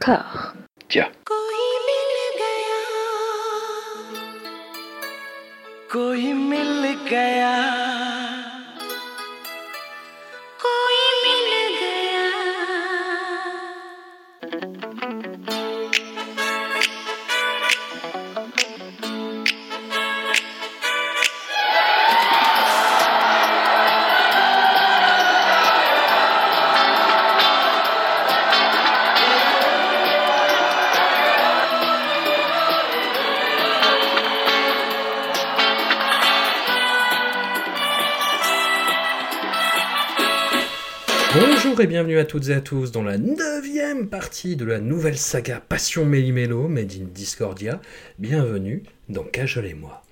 cœur. Tiens. कोई मिल गया Bonjour et bienvenue à toutes et à tous dans la neuvième partie de la nouvelle saga Passion Méli-Mélo Made in Discordia. Bienvenue dans Cajol et moi.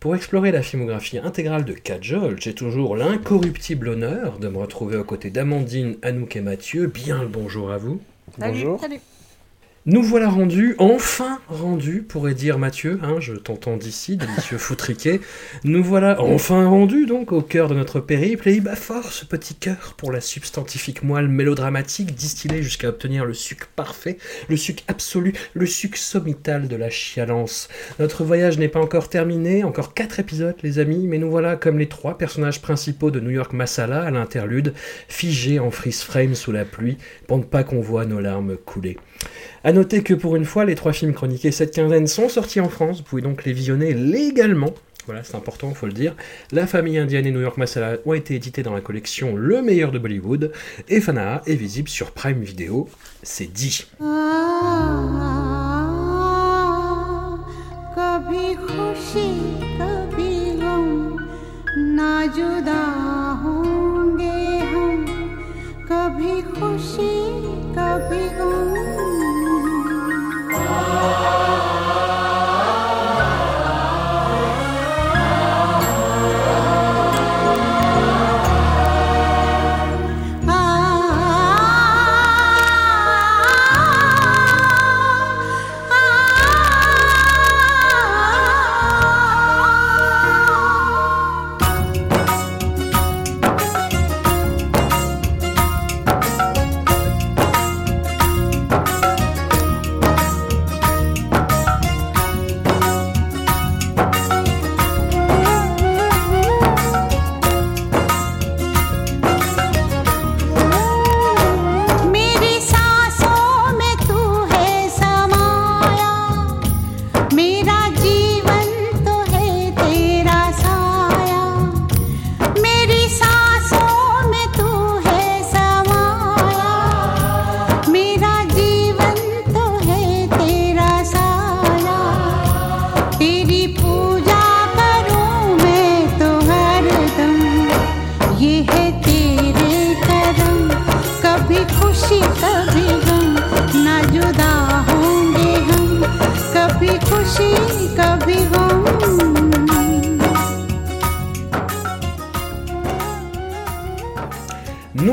Pour explorer la filmographie intégrale de Cajol, j'ai toujours l'incorruptible honneur de me retrouver aux côtés d'Amandine, Anouk et Mathieu. Bien le bonjour à vous. Bonjour. Salut. Nous voilà rendus, enfin rendus, pourrait dire Mathieu, hein, je t'entends d'ici, délicieux foutriquet. Nous voilà enfin rendus donc au cœur de notre périple, et il bat fort ce petit cœur pour la substantifique moelle mélodramatique distillée jusqu'à obtenir le suc parfait, le suc absolu, le suc sommital de la chialance. Notre voyage n'est pas encore terminé, encore quatre épisodes les amis, mais nous voilà comme les trois personnages principaux de New York Masala à l'interlude, figés en freeze frame sous la pluie, pour ne pas qu'on voit nos larmes couler. A noter que pour une fois, les trois films chroniqués cette quinzaine sont sortis en France. Vous pouvez donc les visionner légalement. Voilà, c'est important, il faut le dire. La famille indienne et New York Masala ont été édités dans la collection Le meilleur de Bollywood. Et Fanaa est visible sur Prime Video. C'est dit. कभी खुशी कभी गम Lord.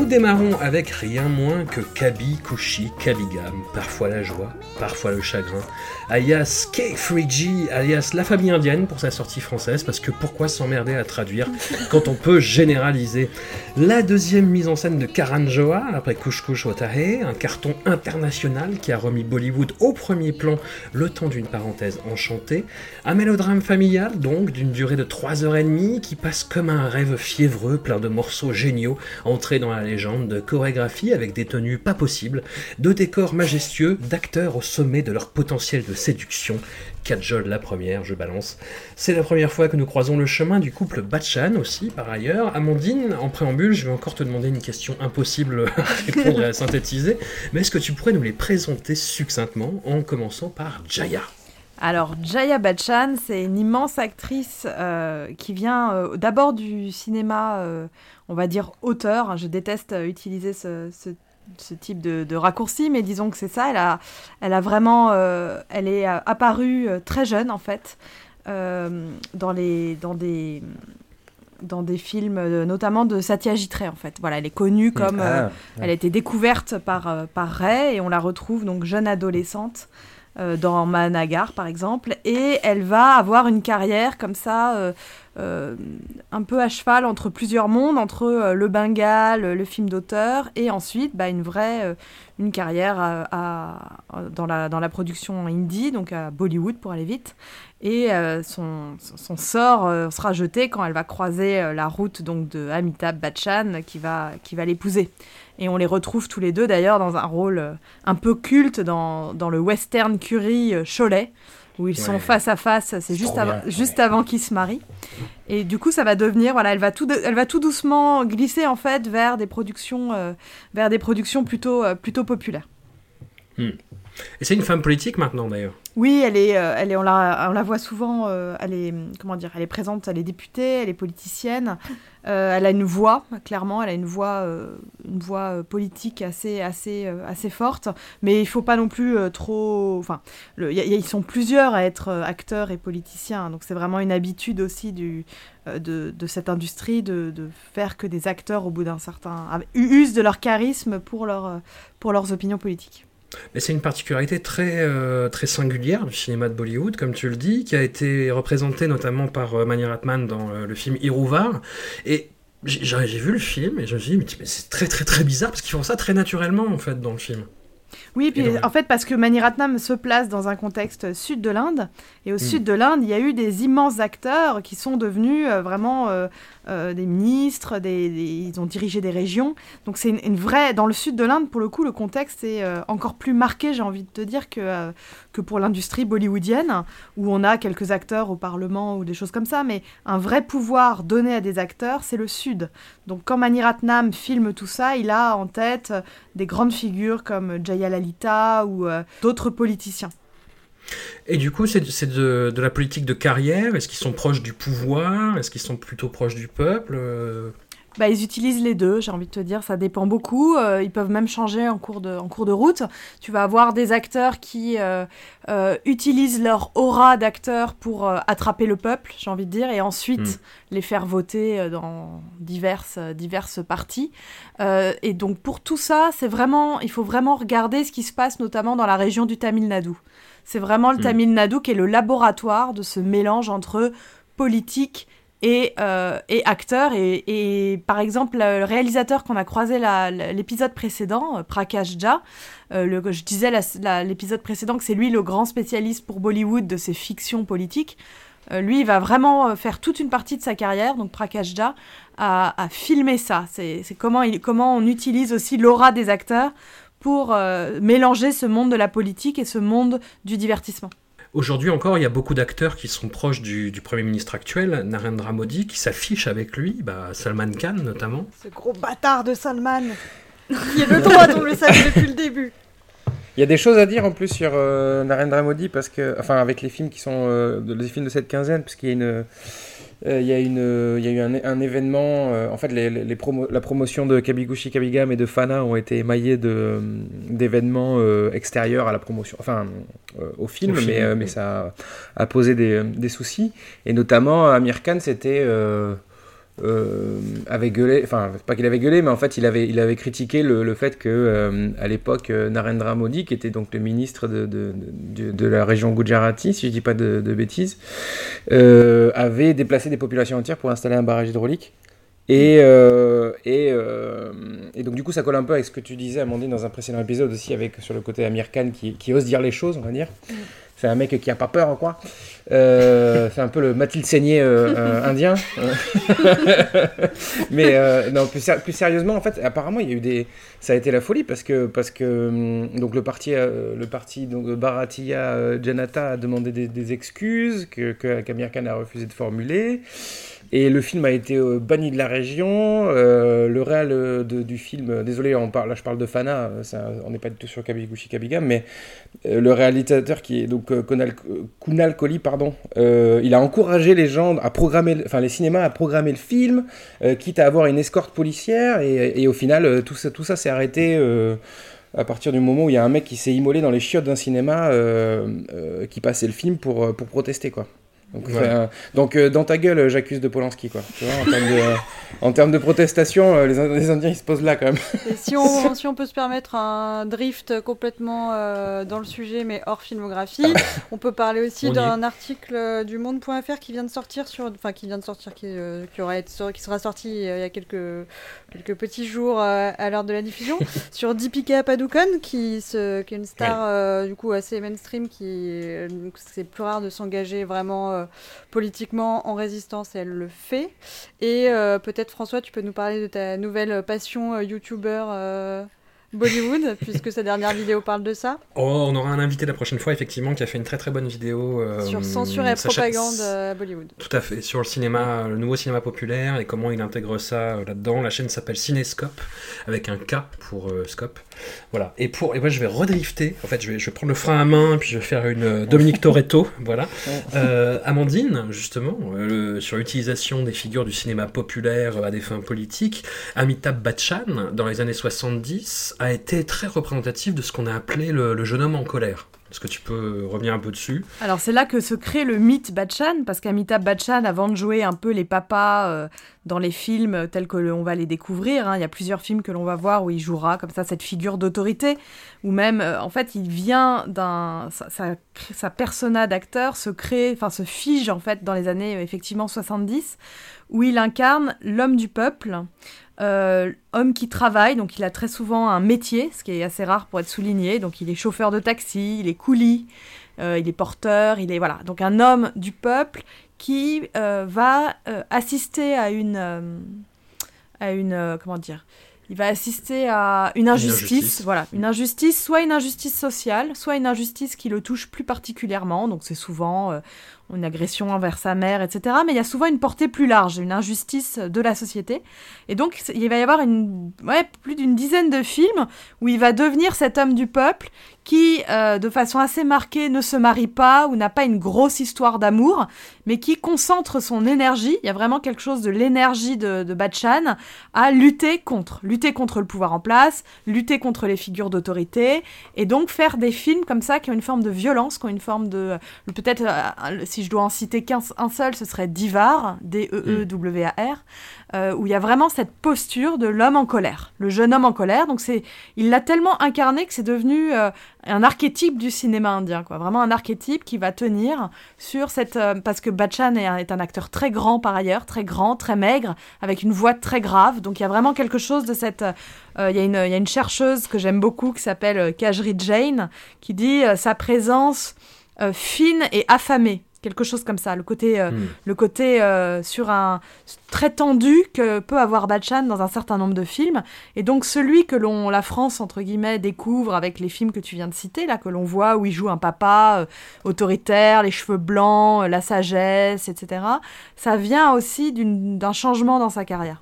Nous démarrons avec rien moins que Kabi, Kushi, Kabigam, parfois la joie, parfois le chagrin, alias K3G, alias la famille indienne pour sa sortie française, parce que pourquoi s'emmerder à traduire quand on peut généraliser La deuxième mise en scène de Karan Johar, après Kush Kush Otahe, un carton international qui a remis Bollywood au premier plan le temps d'une parenthèse enchantée, un mélodrame familial donc d'une durée de 3h30 qui passe comme un rêve fiévreux plein de morceaux géniaux entrés dans la légende de chorégraphie avec des tenues pas possibles, de décors majestueux, d'acteurs au sommet de leur potentiel de séduction. Kajol la première, je balance. C'est la première fois que nous croisons le chemin du couple Bachchan aussi, par ailleurs. Amandine, en préambule, je vais encore te demander une question impossible à synthétiser, mais est-ce que tu pourrais nous les présenter succinctement en commençant par Jaya? Alors, Jaya Bachchan, c'est une immense actrice euh, qui vient euh, d'abord du cinéma, euh, on va dire auteur. Je déteste utiliser ce- ce type de, de raccourci, mais disons que c'est ça. Elle a, elle a vraiment, euh, elle est euh, apparue euh, très jeune en fait euh, dans les, dans des, dans des films, notamment de Satyajit Ray en fait. Voilà, elle est connue comme, euh, Ah, elle a été découverte par, par Ray et on la retrouve donc jeune adolescente dans Managar par exemple et elle va avoir une carrière comme ça euh, un peu à cheval entre plusieurs mondes, entre euh, le Bengale, le film d'auteur et ensuite bah, une vraie euh, une carrière à, dans, la, dans la production indie, donc à Bollywood pour aller vite. Et son, son- sort sera jeté quand elle va croiser la route donc, de Amitabh Bachchan qui va, qui va l'épouser. Et on les retrouve tous les deux d'ailleurs dans un rôle un peu culte dans, dans le western euh, Cholet, où ils sont face à face, c'est juste, bien, juste avant qu'ils se marient. Et du coup, ça va devenir, voilà, elle va tout, elle va tout doucement glisser en fait vers des productions, euh, vers des productions plutôt, euh, plutôt populaires. Et c'est une femme politique maintenant d'ailleurs. Oui, elle est, euh, elle est, on la, on la voit souvent. euh, elle est, comment dire, elle est présente, elle est députée, elle est politicienne. euh, elle a une voix, clairement, elle a une voix, une voix politique assez, assez, assez forte. Mais il faut pas non plus trop. Enfin, ils sont plusieurs à être acteurs et politiciens, donc c'est vraiment une habitude aussi de, de cette industrie de, faire que des acteurs, au bout d'un certain, usent de leur charisme pour leur, pour leurs opinions politiques. Mais c'est une particularité très, euh, très singulière du cinéma de Bollywood, comme tu le dis, qui a été représentée notamment par euh, Mani Ratman dans euh, le film Iruvar. Et j'ai vu le film et je me suis dit, mais c'est très très très bizarre parce qu'ils font ça très naturellement en fait dans le film. Oui, puis donc- en fait, parce que Mani Ratnam se place dans un contexte sud de l'Inde, et au Mm. sud de l'Inde, il y a eu des immenses acteurs qui sont devenus euh, vraiment euh, euh, des ministres, des, des- ils ont dirigé des régions. Donc c'est une, une vraie. Dans le sud de l'Inde, pour le coup, le contexte est encore plus marqué, j'ai envie de te dire, que, que pour l'industrie bollywoodienne, où on a quelques acteurs au Parlement ou des choses comme ça, mais un vrai pouvoir donné à des acteurs, c'est le sud. Donc quand Mani Ratnam filme tout ça, il a en tête des grandes figures comme Jaya Ou euh, d'autres politiciens. Et du coup, c'est de la politique de carrière. Est-ce qu'ils sont proches du pouvoir? Est-ce qu'ils sont plutôt proches du peuple? Euh, Bah, ils utilisent les deux, j'ai envie de te dire, ça dépend beaucoup. Euh, ils peuvent même changer en cours de, en cours de route. Tu vas avoir des acteurs qui euh, euh, utilisent leur aura d'acteur pour attraper le peuple, j'ai envie de dire, et ensuite Mm. les faire voter dans diverses, diverses parties. Et donc pour tout ça, c'est vraiment, il faut vraiment regarder ce qui se passe notamment dans la région du Tamil Nadu. C'est vraiment le Mm. Tamil Nadu qui est le laboratoire de ce mélange entre politique et, euh, et acteur. Et, et par exemple, le réalisateur qu'on a croisé l'épisode précédent, euh, Prakash Jha, euh, le, je disais l'épisode précédent que c'est lui le grand spécialiste pour Bollywood de ces fictions politiques. Euh, lui, il va vraiment euh, faire toute une partie de sa carrière, donc Prakash Jha, à, à filmer ça. C'est comment, comment on utilise aussi l'aura des acteurs pour euh, mélanger ce monde de la politique et ce monde du divertissement. Aujourd'hui encore, il y a beaucoup d'acteurs qui sont proches du, du Premier ministre actuel, Narendra Modi, qui s'affichent avec lui, bah, Salman Khan notamment. Ce gros bâtard de Salman qui est le droit, on le savait depuis le début. Il y a des choses à dire en plus sur euh, Narendra Modi parce que, enfin, avec les films qui sont euh, de- les films de cette quinzaine, parce qu'il y a une, euh, il y a une, euh, il y a eu un, un événement. euh, en fait, les, les- les promo- la promotion de Kabiguchi Kabigam et de Fana ont été émaillées d'événements euh, extérieurs à la promotion, enfin euh, au film, Au film, mais, euh, oui. mais ça a, a posé des, des soucis. Et notamment, Amir Khan, c'était euh, avait gueulé, enfin pas qu'il avait gueulé, mais en fait il avait, il avait critiqué le, le fait que euh, à l'époque euh, Narendra Modi, qui était donc le ministre de, de, de, de la région Gujarati, si je dis pas de, bêtises, euh, avait déplacé des populations entières pour installer un barrage hydraulique. Et, et, et donc du coup ça colle un peu avec ce que tu disais Amandine dans un précédent épisode aussi avec sur le côté Amir Khan qui, qui ose dire les choses on va dire. C'est un mec qui a pas peur quoi. Euh, c'est un peu le Mathilde Seigné euh, euh, indien. Mais non, plus, sérieusement, en fait, apparemment, il y a eu des, ça a été la folie parce que parce que hum, donc le parti, le parti donc Bharatiya Janata a demandé des, excuses que que qu'Amir Khan a refusé de formuler. Et le film a été banni de la région. le réal du film, désolé, on parle, là je parle de Fana, on n'est pas du tout sur Kabiguchi Kabigam, mais le réalisateur qui est donc Kunal, Kunal Kohli, euh, il a encouragé les gens à programmer, enfin les cinémas à programmer le film, euh, quitte à avoir une escorte policière, et, au final euh, tout ça, tout ça s'est arrêté. à partir du moment où il y a un mec qui s'est immolé dans les chiottes d'un cinéma qui passait le film pour, pour protester quoi. Donc, donc euh, dans ta gueule, euh, j'accuse de Polanski, quoi. Tu vois, en termes de, euh, en termes de protestation, euh, les, Ind- les Indiens, ils se posent là, quand même. Et si on, si on peut se permettre un drift complètement euh, dans le sujet, mais hors filmographie, on peut parler aussi d'un article euh, du Monde.fr qui vient de sortir sur, enfin qui vient de sortir, qui, euh, qui aura été, qui sera sorti euh, il y a quelques quelques petits jours euh, à l'heure de la diffusion sur Deepika Padukone, qui, se, qui est une star euh, du coup assez mainstream, qui euh, c'est plus rare de s'engager vraiment euh, politiquement en résistance, elle le fait. Et euh, peut-être François, tu peux nous parler de ta nouvelle passion euh, youtubeur Bollywood, puisque sa dernière vidéo parle de ça, Oh, on aura un invité la prochaine fois, effectivement, qui a fait une très très bonne vidéo. euh, sur censure et Sacha- propagande à Bollywood. Tout à fait, sur le cinéma, le nouveau cinéma populaire et comment il intègre ça euh, là-dedans. La chaîne s'appelle Cinescope, avec un K pour euh, scope. Voilà. Et pour, et moi je vais redrifter. En fait, je vais, je vais prendre le frein à main, puis je vais faire une euh, Dominique Toretto. voilà. Euh, Amandine, justement, euh, sur l'utilisation des figures du cinéma populaire à des fins politiques. Amitabh Bachchan, dans les années 70, a été très représentatif de ce qu'on a appelé le, le jeune homme en colère. Est-ce que tu peux revenir un peu dessus Alors c'est là que se crée le mythe Bachchan, parce qu'Amitabh Bachchan, avant de jouer un peu les papas euh, dans les films tels que l'on va les découvrir, hein, il y a plusieurs films que l'on va voir où il jouera comme ça cette figure d'autorité, ou même euh, en fait il vient d'un sa, sa, sa persona d'acteur se crée, enfin se fige en fait dans les années effectivement 70, où il incarne l'homme du peuple. Euh, homme qui travaille, donc il a très souvent un métier, ce qui est assez rare pour être souligné. Donc il est chauffeur de taxi, il est coulis, euh, il est porteur, il est voilà. Donc un homme du peuple qui euh, va assister à une à une comment dire il va assister à une injustice, injustice. voilà, une injustice, soit une injustice sociale, soit une injustice qui le touche plus particulièrement. Donc c'est souvent euh, une agression envers sa mère, etc. Mais il y a souvent une portée plus large, une injustice de la société. Et donc il va y avoir plus d'une dizaine de films où il va devenir cet homme du peuple qui, euh, de façon assez marquée, ne se marie pas ou n'a pas une grosse histoire d'amour, mais qui concentre son énergie. Il y a vraiment quelque chose de l'énergie de, de à lutter contre, lutter contre le pouvoir en place, lutter contre les figures d'autorité, et donc faire des films comme ça qui ont une forme de violence, qui ont une forme de, peut-être, euh, si je dois en citer qu'un un seul, ce serait Divar, D-E-E-W-A-R, euh, où il y a vraiment cette posture de l'homme en colère, le jeune homme en colère. Donc c'est, il l'a tellement incarné que c'est devenu euh, un archétype du cinéma indien, quoi. Vraiment un archétype qui va tenir sur cette, euh, parce que Bachchan est un, acteur très grand par ailleurs, très grand, très maigre, avec une voix très grave. Donc il y a vraiment quelque chose de cette, il y a une, y a une chercheuse que j'aime beaucoup qui s'appelle Kajri Jain qui dit sa présence fine et affamée. Quelque chose comme ça, le côté, euh, Hmm. le côté euh, sur un très tendu que peut avoir Bachchan dans un certain nombre de films. Et donc celui que l'on, la France entre guillemets, découvre avec les films que tu viens de citer là, que l'on voit où il joue un papa euh, autoritaire, les cheveux blancs, la sagesse, etc. Ça vient aussi d'un changement dans sa carrière.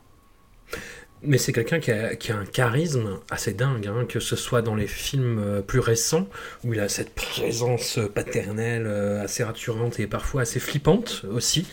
Mais c'est quelqu'un qui a, qui a un charisme assez dingue, hein, que ce soit dans les films euh, plus récents, où il a cette présence paternelle euh, assez rassurante et parfois assez flippante aussi.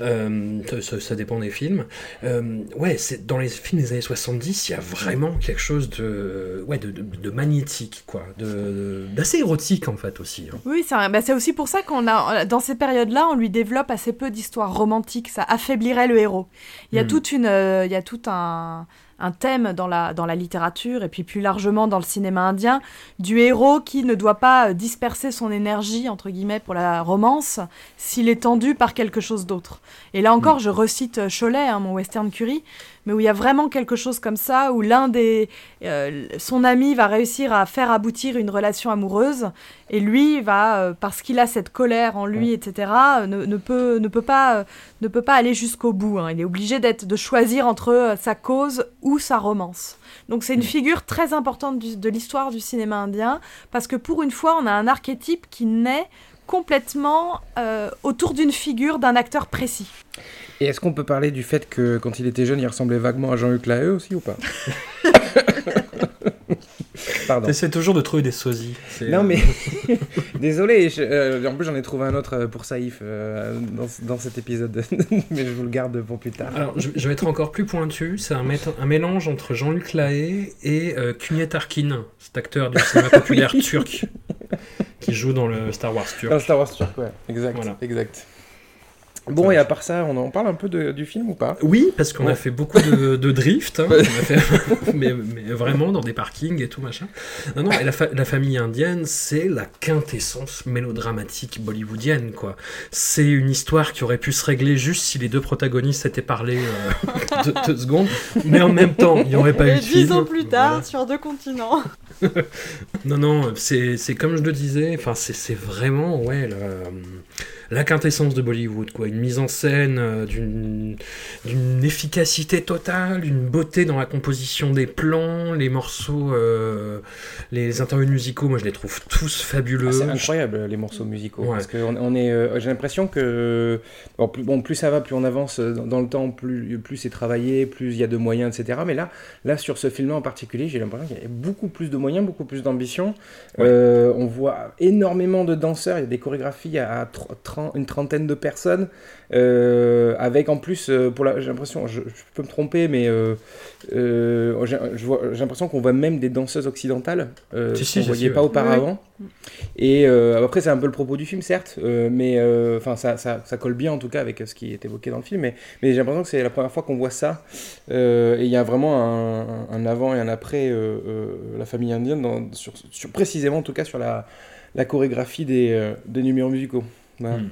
Euh, ça, ça dépend des films. Euh, ouais, c'est dans les films des années 70, il y a vraiment quelque chose de, ouais, de, de- de magnétique, quoi, de- d'assez érotique en fait aussi. hein. Oui, c'est un- bah, c'est aussi pour ça qu'on a, dans ces périodes-là, on lui développe assez peu d'histoires romantiques. Ça affaiblirait le héros. Il y a Mm. toute une, euh, il y a tout un, un thème dans la, dans la littérature et puis plus largement dans le cinéma indien du héros qui ne doit pas euh, disperser son énergie entre guillemets pour la romance s'il est tendu par quelque chose d'autre. Et là encore, je recite euh, Cholet, hein, mon western curry, mais où il y a vraiment quelque chose comme ça où l'un des, euh, son ami va réussir à faire aboutir une relation amoureuse et lui va euh, parce qu'il a cette colère en lui etc euh, ne, ne peut ne peut pas euh, ne peut pas aller jusqu'au bout hein. il est obligé d'être de choisir entre sa cause ou sa romance. Donc c'est une figure très importante du- de l'histoire du cinéma indien parce que pour une fois on a un archétype qui naît complètement autour d'une figure d'un acteur précis Et est-ce qu'on peut parler du fait que quand il était jeune, il ressemblait vaguement à Jean-Luc Lahaye aussi ou pas Pardon. T'essaies toujours de trouver des sosies. Non euh, mais désolé, je- euh, en plus j'en ai trouvé un autre euh, pour Saïf euh, dans, dans cet épisode, mais je vous le garde pour plus tard. Alors, je, je vais être encore plus pointu. C'est un, mélange entre Jean-Luc Lahaye et euh, Arkin, cet acteur du cinéma populaire turc qui joue dans le Star Wars turc. Dans Star Wars turc, ouais, exact, Voilà. exact. Bon, et à part ça, on en parle un peu de- du film ou pas? Oui, parce qu'on a fait beaucoup de, de drift, hein. On a fait- mais, mais vraiment dans des parkings et tout machin. Non, non, et la, fa- la famille indienne, c'est la quintessence mélodramatique bollywoodienne, quoi. C'est une histoire qui aurait pu se régler juste si les deux protagonistes s'étaient parlé euh, deux, deux secondes, mais en même temps, il n'y aurait pas eu de film. dix ans plus tard, Voilà. sur deux continents. Non, non, c'est c'est comme je le disais, enfin, c'est c'est vraiment, ouais, la, la quintessence de Bollywood, quoi. Une mise en scène euh, d'une d'une efficacité totale, une beauté dans la composition des plans, les morceaux, euh, les interviews musicaux, moi je les trouve tous fabuleux. Ah, C'est incroyable les morceaux musicaux. Ouais. Parce que on, on est, euh, j'ai l'impression que bon plus, bon, plus ça va, plus on avance dans, dans le temps, plus, plus c'est travaillé, plus il y a de moyens, etc. Mais là, là sur ce film en particulier, j'ai l'impression qu'il y a beaucoup plus de moyens, beaucoup plus d'ambition. Ouais. On voit énormément de danseurs, il y a des chorégraphies à tr- tren- une trentaine de personnes, euh, avec en plus, euh, pour la, j'ai l'impression, je, je peux me tromper, mais euh, euh, j'ai l'impression qu'on voit même des danseuses occidentales, euh, Si, si, qu'on si, voyait si, pas ouais. auparavant. Et euh, après, c'est un peu le propos du film, certes, euh, mais euh, enfin, ça, ça, ça colle bien en tout cas avec ce qui est évoqué dans le film. Mais, mais j'ai l'impression que c'est la première fois qu'on voit ça. euh, et il y a vraiment un, un avant et un après euh, euh, la famille indienne, dans, sur, sur- précisément en tout cas sur la, la chorégraphie des, euh, des numéros musicaux. Voilà. Hmm.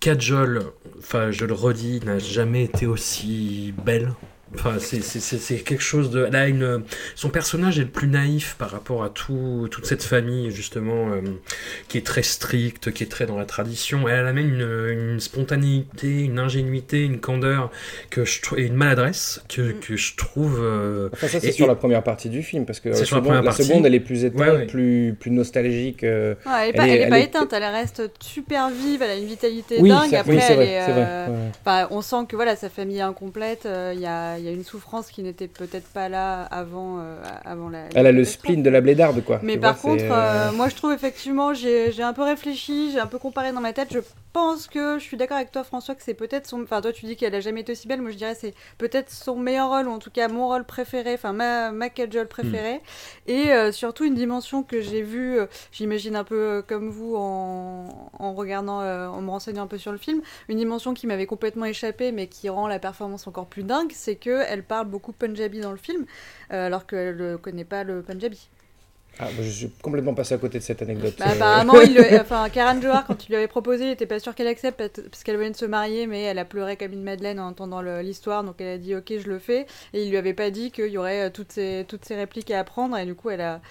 Kajol, enfin je le redis, n'a jamais été aussi belle. Enfin, c'est- c'est c'est- c'est quelque chose de. A une, son personnage est le plus naïf par rapport à tout, toute cette famille, justement, euh, qui est très stricte, qui est très dans la tradition. Elle a même une, une spontanéité, une ingénuité, une candeur que je trou- et une maladresse que, que je trouve. euh, Enfin, ça, c'est sur et- la première partie du film, parce que C'est la, sur la seconde, la seconde, elle est plus éteinte, Ouais, ouais. Plus, plus nostalgique. euh, Ouais, elle est Elle pas, est- elle est elle pas est- éteinte, elle reste super vive, elle a une vitalité Oui, dingue. Après, oui, c'est elle vrai, est, c'est vrai. euh, ouais, ouais. Enfin, on sent que voilà, sa famille est incomplète. euh, Il y, a, il y a une souffrance qui n'était peut-être pas là avant, euh, avant la. Elle a le spleen de la blédarde, quoi. Mais tu par vois, contre, euh, euh, moi je trouve effectivement, j'ai un peu réfléchi, j'ai un peu comparé dans ma tête. Je pense que je suis d'accord avec toi, François, que c'est peut-être son. Enfin, toi tu dis qu'elle a jamais été aussi belle. Moi je dirais c'est peut-être son meilleur rôle, ou en tout cas mon rôle préféré, enfin ma, ma préférée. Et euh, surtout une dimension que j'ai vue, j'imagine un peu comme vous en, en regardant, en me renseignant un peu sur le film, une dimension qui m'avait complètement échappé, mais qui rend la performance encore plus dingue, c'est que elle parle beaucoup punjabi dans le film, euh, alors qu'elle ne connaît pas le punjabi. Ah, je suis complètement passé à côté de cette anecdote. Bah, apparemment, il enfin, Karan Johar, quand il lui avait proposé, il était pas sûr qu'elle accepte parce- qu'elle venait de se marier, mais elle a pleuré comme une madeleine en entendant l'histoire, donc elle a dit ok, je le fais. Et il lui avait pas dit qu'il y aurait euh, toutes ces, toutes ces répliques à apprendre, et du coup, elle a,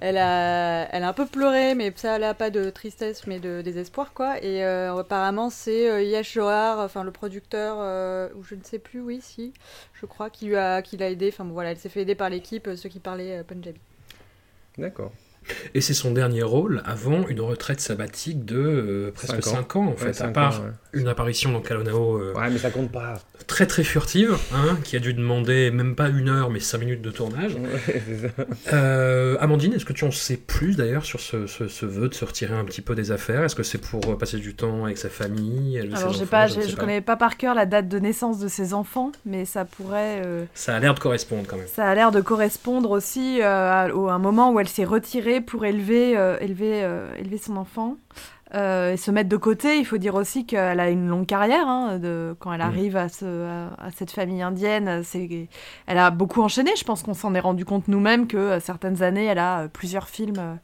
elle a, elle a un peu pleuré, mais ça, là, pas de tristesse, mais de désespoir, quoi. Et euh, apparemment, c'est euh, Yash Johar, enfin le producteur, euh, ou je ne sais plus, oui, si, je crois, qui lui a, l'a aidé. Enfin bon, voilà, elle s'est fait aider par l'équipe, ceux qui parlaient punjabi. D'accord. Et c'est son dernier rôle avant une retraite sabbatique de euh, presque Cinq ans. 5 ans, en fait, Ouais, à part ans, ouais. une apparition dans Kalonao euh, Ouais, mais ça compte pas. très très furtive, hein, qui a dû demander même pas une heure mais 5 minutes de tournage. Ouais, c'est ça. Euh, Amandine, est-ce que tu en sais plus d'ailleurs sur ce, ce- ce vœu de se retirer un petit peu des affaires? Est-ce que c'est pour passer du temps avec sa famille avec ses Alors, j'ai enfants pas, ne je connais pas par cœur la date de naissance de ses enfants, mais ça pourrait. euh, Ça a l'air de correspondre quand même. Ça a l'air de correspondre aussi euh, à, au- un moment où elle s'est retirée pour élever, euh, élever, euh, élever son enfant euh, et se mettre de côté. Il faut dire aussi qu'elle a une longue carrière. hein, de, quand elle arrive à, ce, à, à cette famille indienne, elle a beaucoup enchaîné. Je pense qu'on s'en est rendu compte nous-mêmes que certaines années, elle a plusieurs films.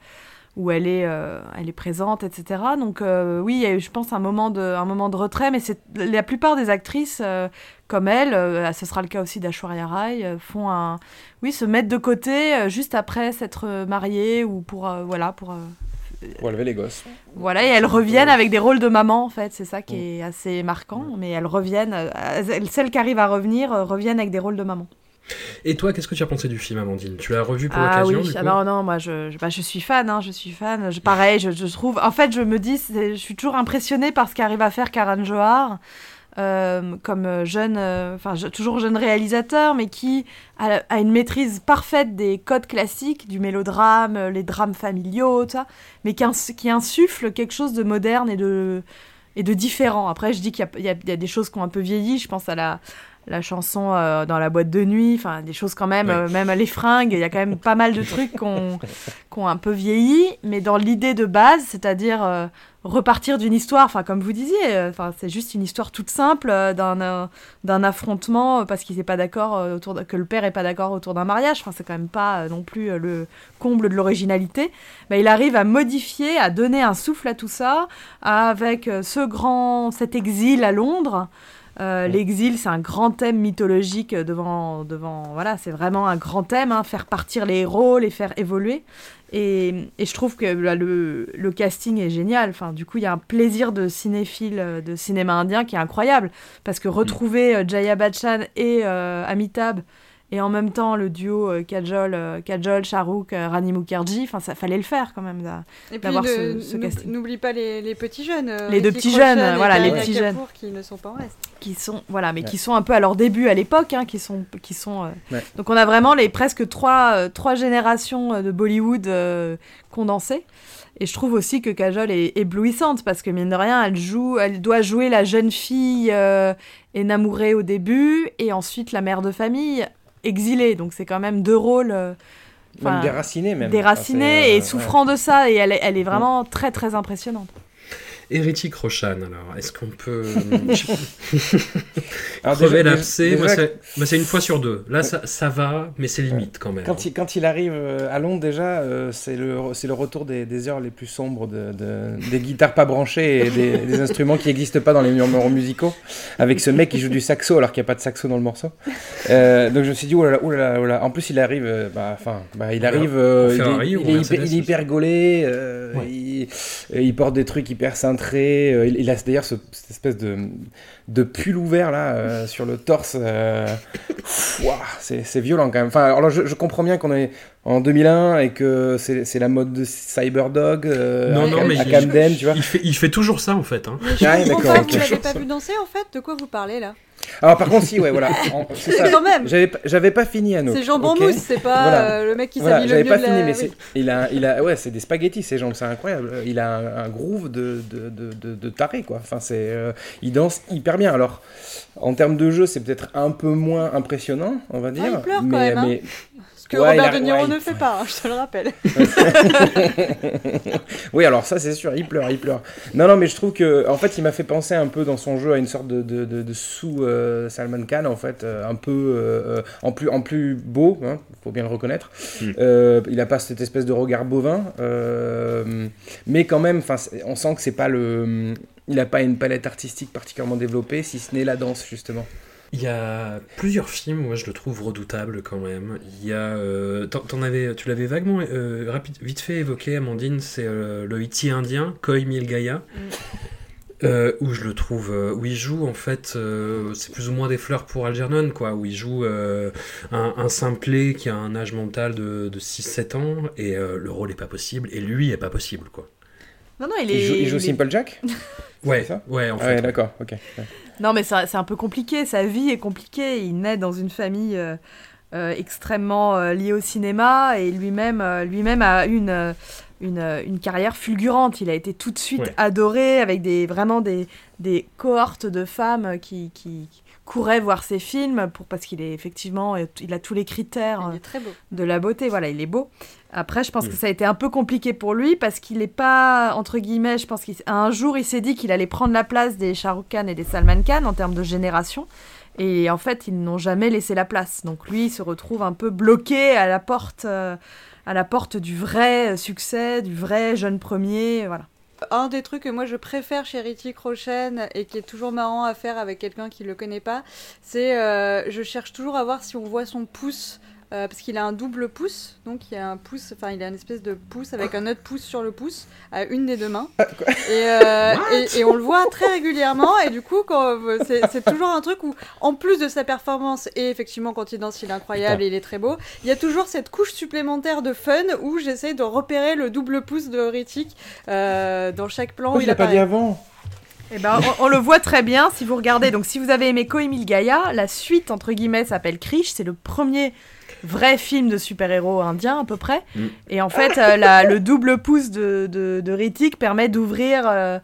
où elle est, euh, elle est présente, etc. Donc euh, oui, il y a eu, je pense, un moment de, un moment de retrait, mais c'est la plupart des actrices euh, comme elle, euh, ce sera le cas aussi d'Ashwarya Rai, euh, font un, oui, se mettre de côté euh, juste après s'être mariée ou pour, voilà, pour, Pour élever les gosses. voilà, et elles reviennent avec des rôles de maman en fait, c'est ça qui est assez marquant, mais elles reviennent, elles- celles qui arrivent à revenir reviennent avec des rôles de maman. Et toi, qu'est-ce que tu as pensé du film, Amandine? Tu l'as revu pour Ah l'occasion oui, du coup? ah non, non, moi je, je, bah, je suis fan, hein, je suis fan. Je, pareil, je, je trouve. En fait, je me dis, je suis toujours impressionnée par ce qu'arrive à faire Karan Johar. Euh, comme euh, jeune, euh, enfin toujours jeune réalisateur, mais qui a, une maîtrise parfaite des codes classiques, du mélodrame, les drames familiaux, tout ça, mais qui, ins- qui insuffle quelque chose de moderne et de, et de différent. Après, je dis qu'il y, y a des choses qui ont un peu vieilli, je pense à la, la chanson euh, dans la boîte de nuit, enfin des choses quand même, Ouais. euh, même les fringues, il y a quand même pas mal de trucs qui ont, un peu vieilli, mais dans l'idée de base, c'est-à-dire euh, repartir d'une histoire, enfin comme vous disiez, enfin c'est juste une histoire toute simple d'un d'un affrontement parce qu'il n'est pas d'accord autour de- que le père est pas d'accord autour d'un mariage, enfin c'est quand même pas non plus le comble de l'originalité. Bah, il arrive à modifier, à donner un souffle à tout ça avec ce grand cet exil à Londres. Euh, L'exil, c'est un grand thème mythologique devant, devant voilà, c'est vraiment un grand thème, hein, faire partir les héros, les faire évoluer. Et, et je trouve que là, le, le casting est génial. Enfin, du coup, il y a un plaisir de cinéphile euh, de cinéma indien qui est incroyable. Parce que retrouver euh, Jaya Bachchan et euh, Amitabh, et en même temps le duo euh, Kajol, euh, Kajol, Shahrukh, euh, Rani Mukherjee, enfin, ça fallait le faire quand même. là. Et puis d'avoir ce- ce casting. n'oublie pas les, les petits jeunes. euh, Les deux petits jeunes, voilà, les petits Kapoor qui ne sont pas en reste. qui sont voilà mais Ouais. qui sont un peu à leur début à l'époque hein, qui sont qui sont euh, Ouais. donc on a vraiment les presque trois euh, trois générations euh, de Bollywood euh, condensées et je trouve aussi que Kajol est éblouissante parce que mine de rien elle joue elle doit jouer la jeune fille euh, énamourée au début et ensuite la mère de famille exilée donc c'est quand même deux rôles euh, Même déracinés c'est, euh, et souffrant de ça. Et elle est, elle est vraiment très très impressionnante Hérétique Roshan, alors, est-ce qu'on peut Alors, crever l'abcès Moi, c'est bah, une fois sur deux. Là, ça, ça va, mais c'est limite quand même. Quand il, quand il arrive euh, à Londres, déjà, euh, c'est le, retour des, des heures les plus sombres de, de- des guitares pas branchées et des, des instruments qui n'existent pas dans les numéros musicaux, avec ce mec qui joue du saxo alors qu'il n'y a pas de saxo dans le morceau. Euh, donc je me suis dit, là, oh là. En plus, il arrive, euh, bah, enfin, bah, il arrive, euh, il, est, il est hyper, il est hyper gaulé, euh, Ouais. il, il porte des trucs hyper cintrés, euh, il, il a d'ailleurs ce- cette espèce de, de pull ouvert là euh, sur le torse. euh, c'est violent quand même. Enfin, alors je, je comprends bien qu'on est en 2001 et que c'est la mode de Cyberdog euh, Non, à, non, mais à il- Camden, tu vois. Il fait, il fait toujours ça en fait. Hein. Mais je Ah, comprends pas, vous l'avez pas vu danser en fait De quoi vous parlez là? Alors par contre, si, ouais, voilà. c'est. Quand même J'avais pas- J'avais pas fini à nous. C'est jambon mousse, c'est pas Voilà. euh, le mec qui Voilà, s'habille le j'avais mieux pas de la... fini, mais oui. il a, il a, ouais, c'est des spaghettis ces jambes, c'est incroyable. Il a un, un groove de, de, de, de, de taré, quoi. Enfin, c'est, euh, il danse hyper bien. Alors, en termes de jeu, c'est peut-être un peu moins impressionnant, on va dire. Ah, il pleure quand même, hein. mais que Ouais, Robert il a- De Niro ouais, ne il- fait pas, hein, je te le rappelle. oui, alors ça, c'est sûr, il pleure, il pleure. Non, non, mais je trouve que, en fait, il m'a fait penser un peu dans son jeu à une sorte de, de, de, de sous euh, Salman Khan, en fait, euh, un peu euh, en plus, en plus beau, hein, faut bien le reconnaître. Mm. Euh, il a pas cette espèce de regard bovin, euh, mais quand même, on sent que c'est pas le, il a pas une palette artistique particulièrement développée, si ce n'est la danse justement. Il y a plusieurs films, moi je le trouve redoutable quand même. Il y a, euh, t'en- t'en avais, tu l'avais vaguement, euh, rapide, vite fait évoqué, Amandine, c'est euh, le Iti indien, Koi Mil Gaya, euh, où je le trouve, euh, où il joue en fait, euh, c'est plus ou moins des fleurs pour Algernon, quoi, où il joue euh, un, un simplet qui a un âge mental de, de 6-7 ans, et euh, le rôle est pas possible, et lui est pas possible, quoi. non non il Il est joue, il joue il est- Simple Jack Ouais, ça ouais, en Ah fait. ouais, d'accord, ok. Ouais. Non, mais c'est un peu compliqué. Sa vie est compliquée. Il naît dans une famille euh, euh, extrêmement euh, liée au cinéma et lui-même lui-même a une, une, une carrière fulgurante. Il a été tout de suite Ouais. adoré avec des, vraiment des, des cohortes de femmes qui, qui couraient voir ses films pour, parce qu'il est effectivement, il a tous les critères Il est très beau. de la beauté. Voilà, il est beau. Après, je pense Mm. que ça a été un peu compliqué pour lui parce qu'il n'est pas, entre guillemets, je pense qu'un jour, il s'est dit qu'il allait prendre la place des Shah Rukh Khan et des Salman Khan en termes de génération. Et en fait, ils n'ont jamais laissé la place. Donc lui, il se retrouve un peu bloqué à la porte, euh, à la porte du vrai succès, du vrai jeune premier. Voilà. Un des trucs que moi je préfère chez Hrithik Roshan et qui est toujours marrant à faire avec quelqu'un qui le connaît pas, c'est euh, je cherche toujours à voir si on voit son pouce. Euh, parce qu'il a un double pouce, donc il y a un pouce, enfin il a une espèce de pouce avec un autre pouce sur le pouce, à une des deux mains. Et, euh, et, et on le voit très régulièrement, et du coup, c'est toujours un truc où, en plus de sa performance, et effectivement quand il danse il est incroyable Putain. et il est très beau, il y a toujours cette couche supplémentaire de fun où j'essaie de repérer le double pouce de Hrithik euh, dans chaque plan. Oh, où il l'a pas dit apparaît. avant Eh ben, on, on le voit très bien si vous regardez. Donc, si vous avez aimé Koimil Gaia, la suite, entre guillemets, s'appelle Krish. C'est le premier vrai film de super-héros indien, à peu près. Mm. Et en fait, euh, la- le double pouce de, de, permet d'ouvrir. euh,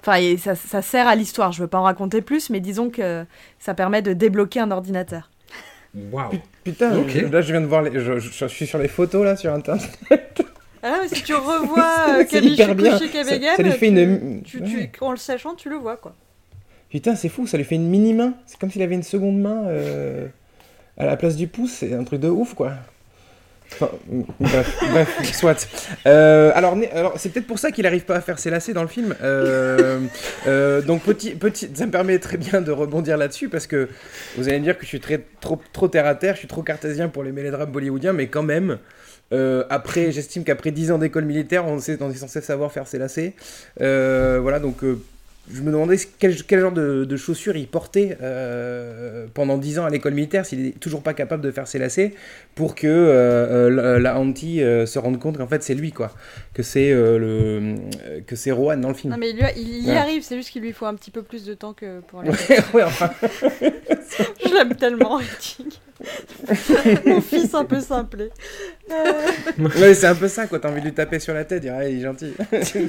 Enfin, et ça, ça sert à l'histoire. Je veux pas en raconter plus, mais disons que ça permet de débloquer un ordinateur. Waouh. Putain, Ok. je- là je viens de voir, les, je, je- je suis sur les photos là sur internet. Ah, mais si tu revois euh, C'est hyper bien. Kabishikushi Ça, Kabegam, ça lui fait tu- une. tu, tu, Ouais. en le sachant, tu le vois quoi. Putain, c'est fou, ça lui fait une mini main. C'est comme s'il avait une seconde main euh, à la place du pouce. C'est un truc de ouf quoi. Enfin, bref, bref, soit. Euh, alors, c'est peut-être pour ça qu'il arrive pas à faire ses lacets dans le film. Euh, euh, donc petit, petit, ça me permet très bien de rebondir là-dessus parce que vous allez me dire que je suis très, trop, trop terre à terre, je suis trop cartésien pour les mélodrames bollywoodiens, mais quand même. euh, après, j'estime qu'après 10 ans d'école militaire, on, sait, on est censé savoir faire ses lacets. Euh, voilà, donc euh, je me demandais quel, quel genre de, de chaussures il portait euh, pendant 10 ans à l'école militaire, s'il est toujours pas capable de faire ses lacets, pour que euh, euh, la, la auntie euh, se rende compte qu'en fait c'est lui, quoi. Que c'est le que c'est Rohan dans le film. Non, mais lui, il y Ouais. arrive, c'est juste qu'il lui faut un petit peu plus de temps que pour aller. ouais, enfin, Je l'aime tellement. Mon fils un peu simplé. Euh, ouais, c'est un peu ça, quoi. T'as envie de lui taper sur la tête, dire, ah, il est gentil.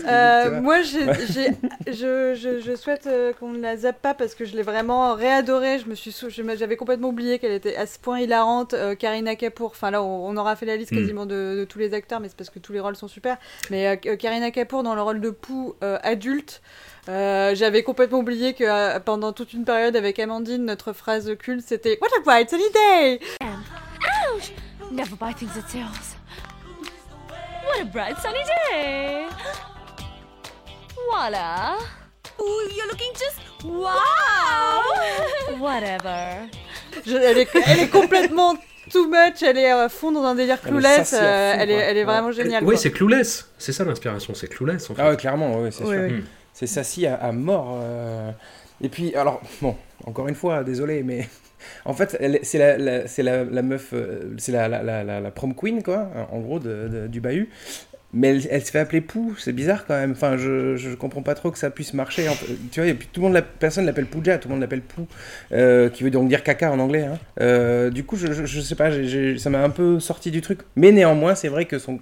Euh, moi, j'ai, j'ai- je, je, je souhaite euh, qu'on ne la zappe pas parce que je l'ai vraiment réadorée. Je me suis, sou- je m'a- j'avais complètement oublié qu'elle était à ce point hilarante. Euh, Karina Kapoor. Enfin là, on, on aura fait la liste Mm. quasiment de, de tous les acteurs, mais c'est parce que tous les rôles sont super. Mais euh, Karina Kapoor dans le rôle de euh, adulte. Euh, j'avais complètement oublié que euh, pendant toute une période avec Amandine, notre phrase culte c'était What a bright sunny day! Never buy things at sales. What a bright sunny day! Voila! Ooh, you're looking just wow! Whatever. Je- elle, est, elle est complètement too much, elle est à fond dans un délire Elle clueless, sassy à euh, elle, est, elle est Ouais. vraiment géniale. Oui, c'est Clueless. C'est ça l'inspiration, c'est Clueless en fait. Ah ouais, clairement, ouais, c'est Oui, sûr. oui. Mm. C'est Sassy à, à mort. euh. Et puis, alors, bon, encore une fois, désolé, mais en fait, c'est la, la- c'est la, la meuf, euh, c'est la, la, prom queen, quoi, en gros, de, de- du bahut. Mais elle, elle se fait appeler Pou, c'est bizarre quand même. Enfin, je, je comprends pas trop que ça puisse marcher. Tu vois, et puis tout le monde, la, personne l'appelle Pouja, tout le monde l'appelle Pou, euh, qui veut donc dire caca en anglais. hein. Euh, du coup, je, je, je sais pas, ça m'a un peu sorti du truc. Mais néanmoins, c'est vrai que son.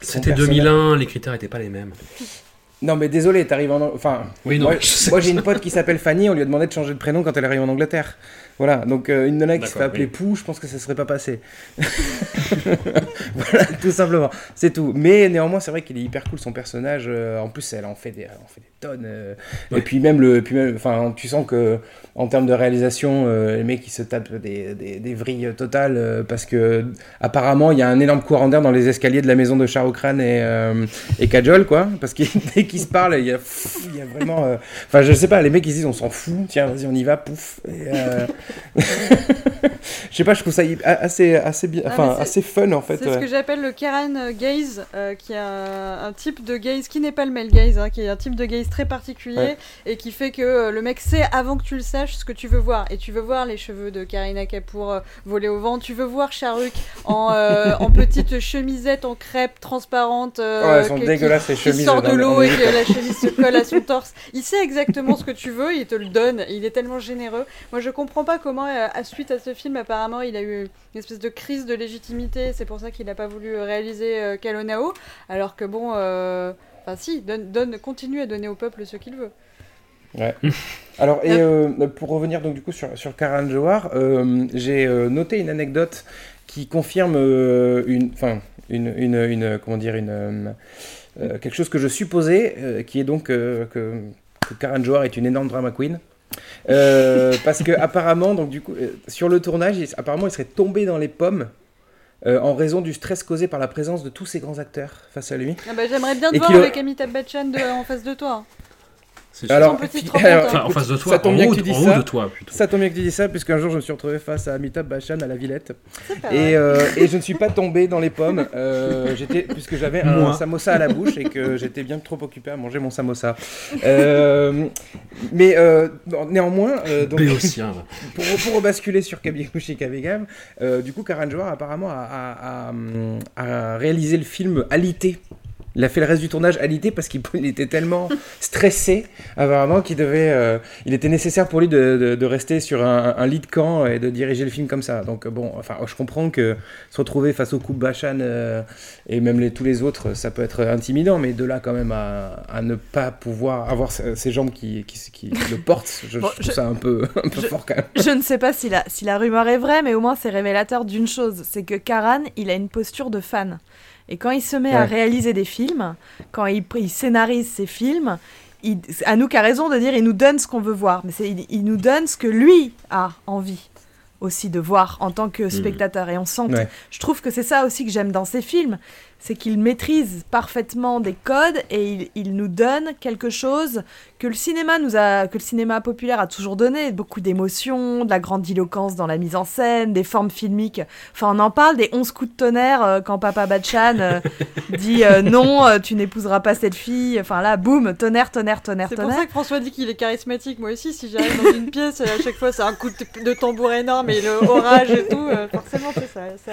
C'était personnage- 2001, les critères étaient pas les mêmes. Non, mais désolé, t'arrives en. Enfin, Oui, non, moi, j'ai une pote qui s'appelle Fanny, on lui a demandé de changer de prénom quand elle arrive en Angleterre. Voilà, donc euh, une nana qui se fait appeler oui. Pou, je pense que ça serait pas passé. voilà, tout simplement, c'est tout. Mais néanmoins, c'est vrai qu'il est hyper cool son personnage. euh, en plus, elle en fait des, en fait des tonnes. euh, Ouais. Et puis même le, puis même, enfin, tu sens que en termes de réalisation, euh, les mecs ils se tapent des, des, des vrilles totales euh, parce que apparemment il y a un énorme courant d'air dans les escaliers de la maison de Khan et euh, et Kajol quoi, parce que dès qu'ils se parlent, il y a, pff, il y a vraiment, euh, enfin je sais pas, les mecs ils se disent on s'en fout, tiens vas-y on y va, pouf. Et, euh, je sais pas, je trouve ça assez assez bien, Ah, enfin assez fun en fait. C'est ce que j'appelle le Karen gaze, euh, qui est un, un type de gaze qui n'est pas le male gaze, hein, qui est un type de gaze très particulier Ouais. et qui fait que euh, le mec sait avant que tu le saches ce que tu veux voir. Et tu veux voir les cheveux de Karina Kapoor euh, voler au vent, tu veux voir Shahrukh en, euh, en petite chemisette en crêpe transparente euh, Ouais, elles sont qui- dégueulasses les qui sort de l'eau et que la chemise se colle à son torse. Il sait exactement ce que tu veux, il te le donne, il est tellement généreux. Moi je comprends pas comment, euh, à suite à ce film, apparemment il a eu une espèce de crise de légitimité, c'est pour ça qu'il n'a pas voulu euh, réaliser euh, Kalonao, alors que bon, euh, enfin si, donne, donne, continue à donner au peuple ce qu'il veut. Alors, et euh, pour revenir donc du coup sur, sur Karan Johar, euh, j'ai euh, noté une anecdote qui confirme euh, une, enfin, une, une, une- comment dire, une, quelque chose que je supposais, euh, qui est donc euh, que, que Karan Johar est une énorme drama queen. Euh, parce que apparemment, donc du coup, euh, sur le tournage, il- apparemment, il serait tombé dans les pommes euh, en raison du stress causé par la présence de tous ces grands acteurs face à lui. Ah bah, J'aimerais bien te Et voir avec Amitabh Bachchan de- en face de toi. Alors, puis- hein. Enfin, en face de ça toi, tombe en bien haut, que tu dis ça. de toi plutôt. Ça tombe bien que tu dis ça, puisqu'un jour je me suis retrouvé face à Amitabh Bachchan à la Villette. Et, euh, et je ne suis pas tombé dans les pommes, euh, j'étais, puisque j'avais un Moi. samosa à la bouche et que j'étais bien trop occupé à manger mon samosa. Euh, mais euh, néanmoins, euh, donc, Béotien. là. pour, pour rebasculer sur Kabikushi Kabegam, euh, du coup, Karan Johar apparemment a, a- a, a réalisé le film Alité. Il a fait le reste du tournage alité parce qu'il il était tellement stressé, apparemment, qu'il devait. euh, il était nécessaire pour lui de, de- de rester sur un, un lit de camp et de diriger le film comme ça. Donc, bon, enfin, je comprends que se retrouver face au couple Bachan euh, et même les, tous les autres, ça peut être intimidant, mais de là, quand même, à, à ne pas pouvoir avoir ces jambes qui, qui, qui le portent, je, Bon, je trouve je- ça un peu, un peu je- fort quand même. Je ne sais pas si la, si la rumeur est vraie, mais au moins c'est révélateur d'une chose, c'est que Karan, il a une posture de fan. Et quand il se met à réaliser des films, quand il, il scénarise ses films, il, Anouk a raison de dire il nous donne ce qu'on veut voir, mais il, il nous donne ce que lui a envie aussi de voir en tant que spectateur. Et on sent, que- Ouais. je trouve que c'est ça aussi que j'aime dans ses films, c'est qu'il maîtrise parfaitement des codes et il, il nous donne quelque chose que le cinéma nous a, que le cinéma populaire a toujours donné, beaucoup d'émotions, de la grandiloquence dans la mise en scène, des formes filmiques. Enfin, on en parle des 11 coups de tonnerre euh, quand Papa Bachan euh, dit euh, non, euh, tu n'épouseras pas cette fille. Enfin là, boum, tonnerre, tonnerre, tonnerre, C'est pour tonnerre. ça que François dit qu'il est charismatique. Moi aussi, si j'arrive dans une pièce, à chaque fois, c'est un coup de, de tambour énorme et le orage et tout. euh, forcément, c'est ça.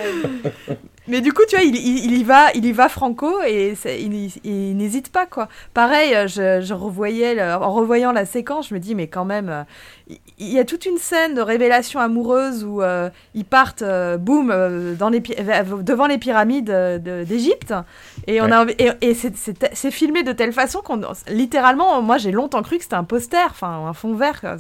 Mais du coup, tu vois, il, il- il y va, il y va franco et il, il- il n'hésite pas quoi. Pareil, euh, je, je revoyais, le- en revoyant la séquence, je me dis mais quand même, euh, il il y, a toute une scène de révélation amoureuse où euh, ils partent, euh, boum, dans les devant les pyramides de- d'Égypte et on Ouais. a et, et c'est- filmé de telle façon qu'on, littéralement, moi j'ai longtemps cru que c'était un poster, enfin un fond vert. quoi.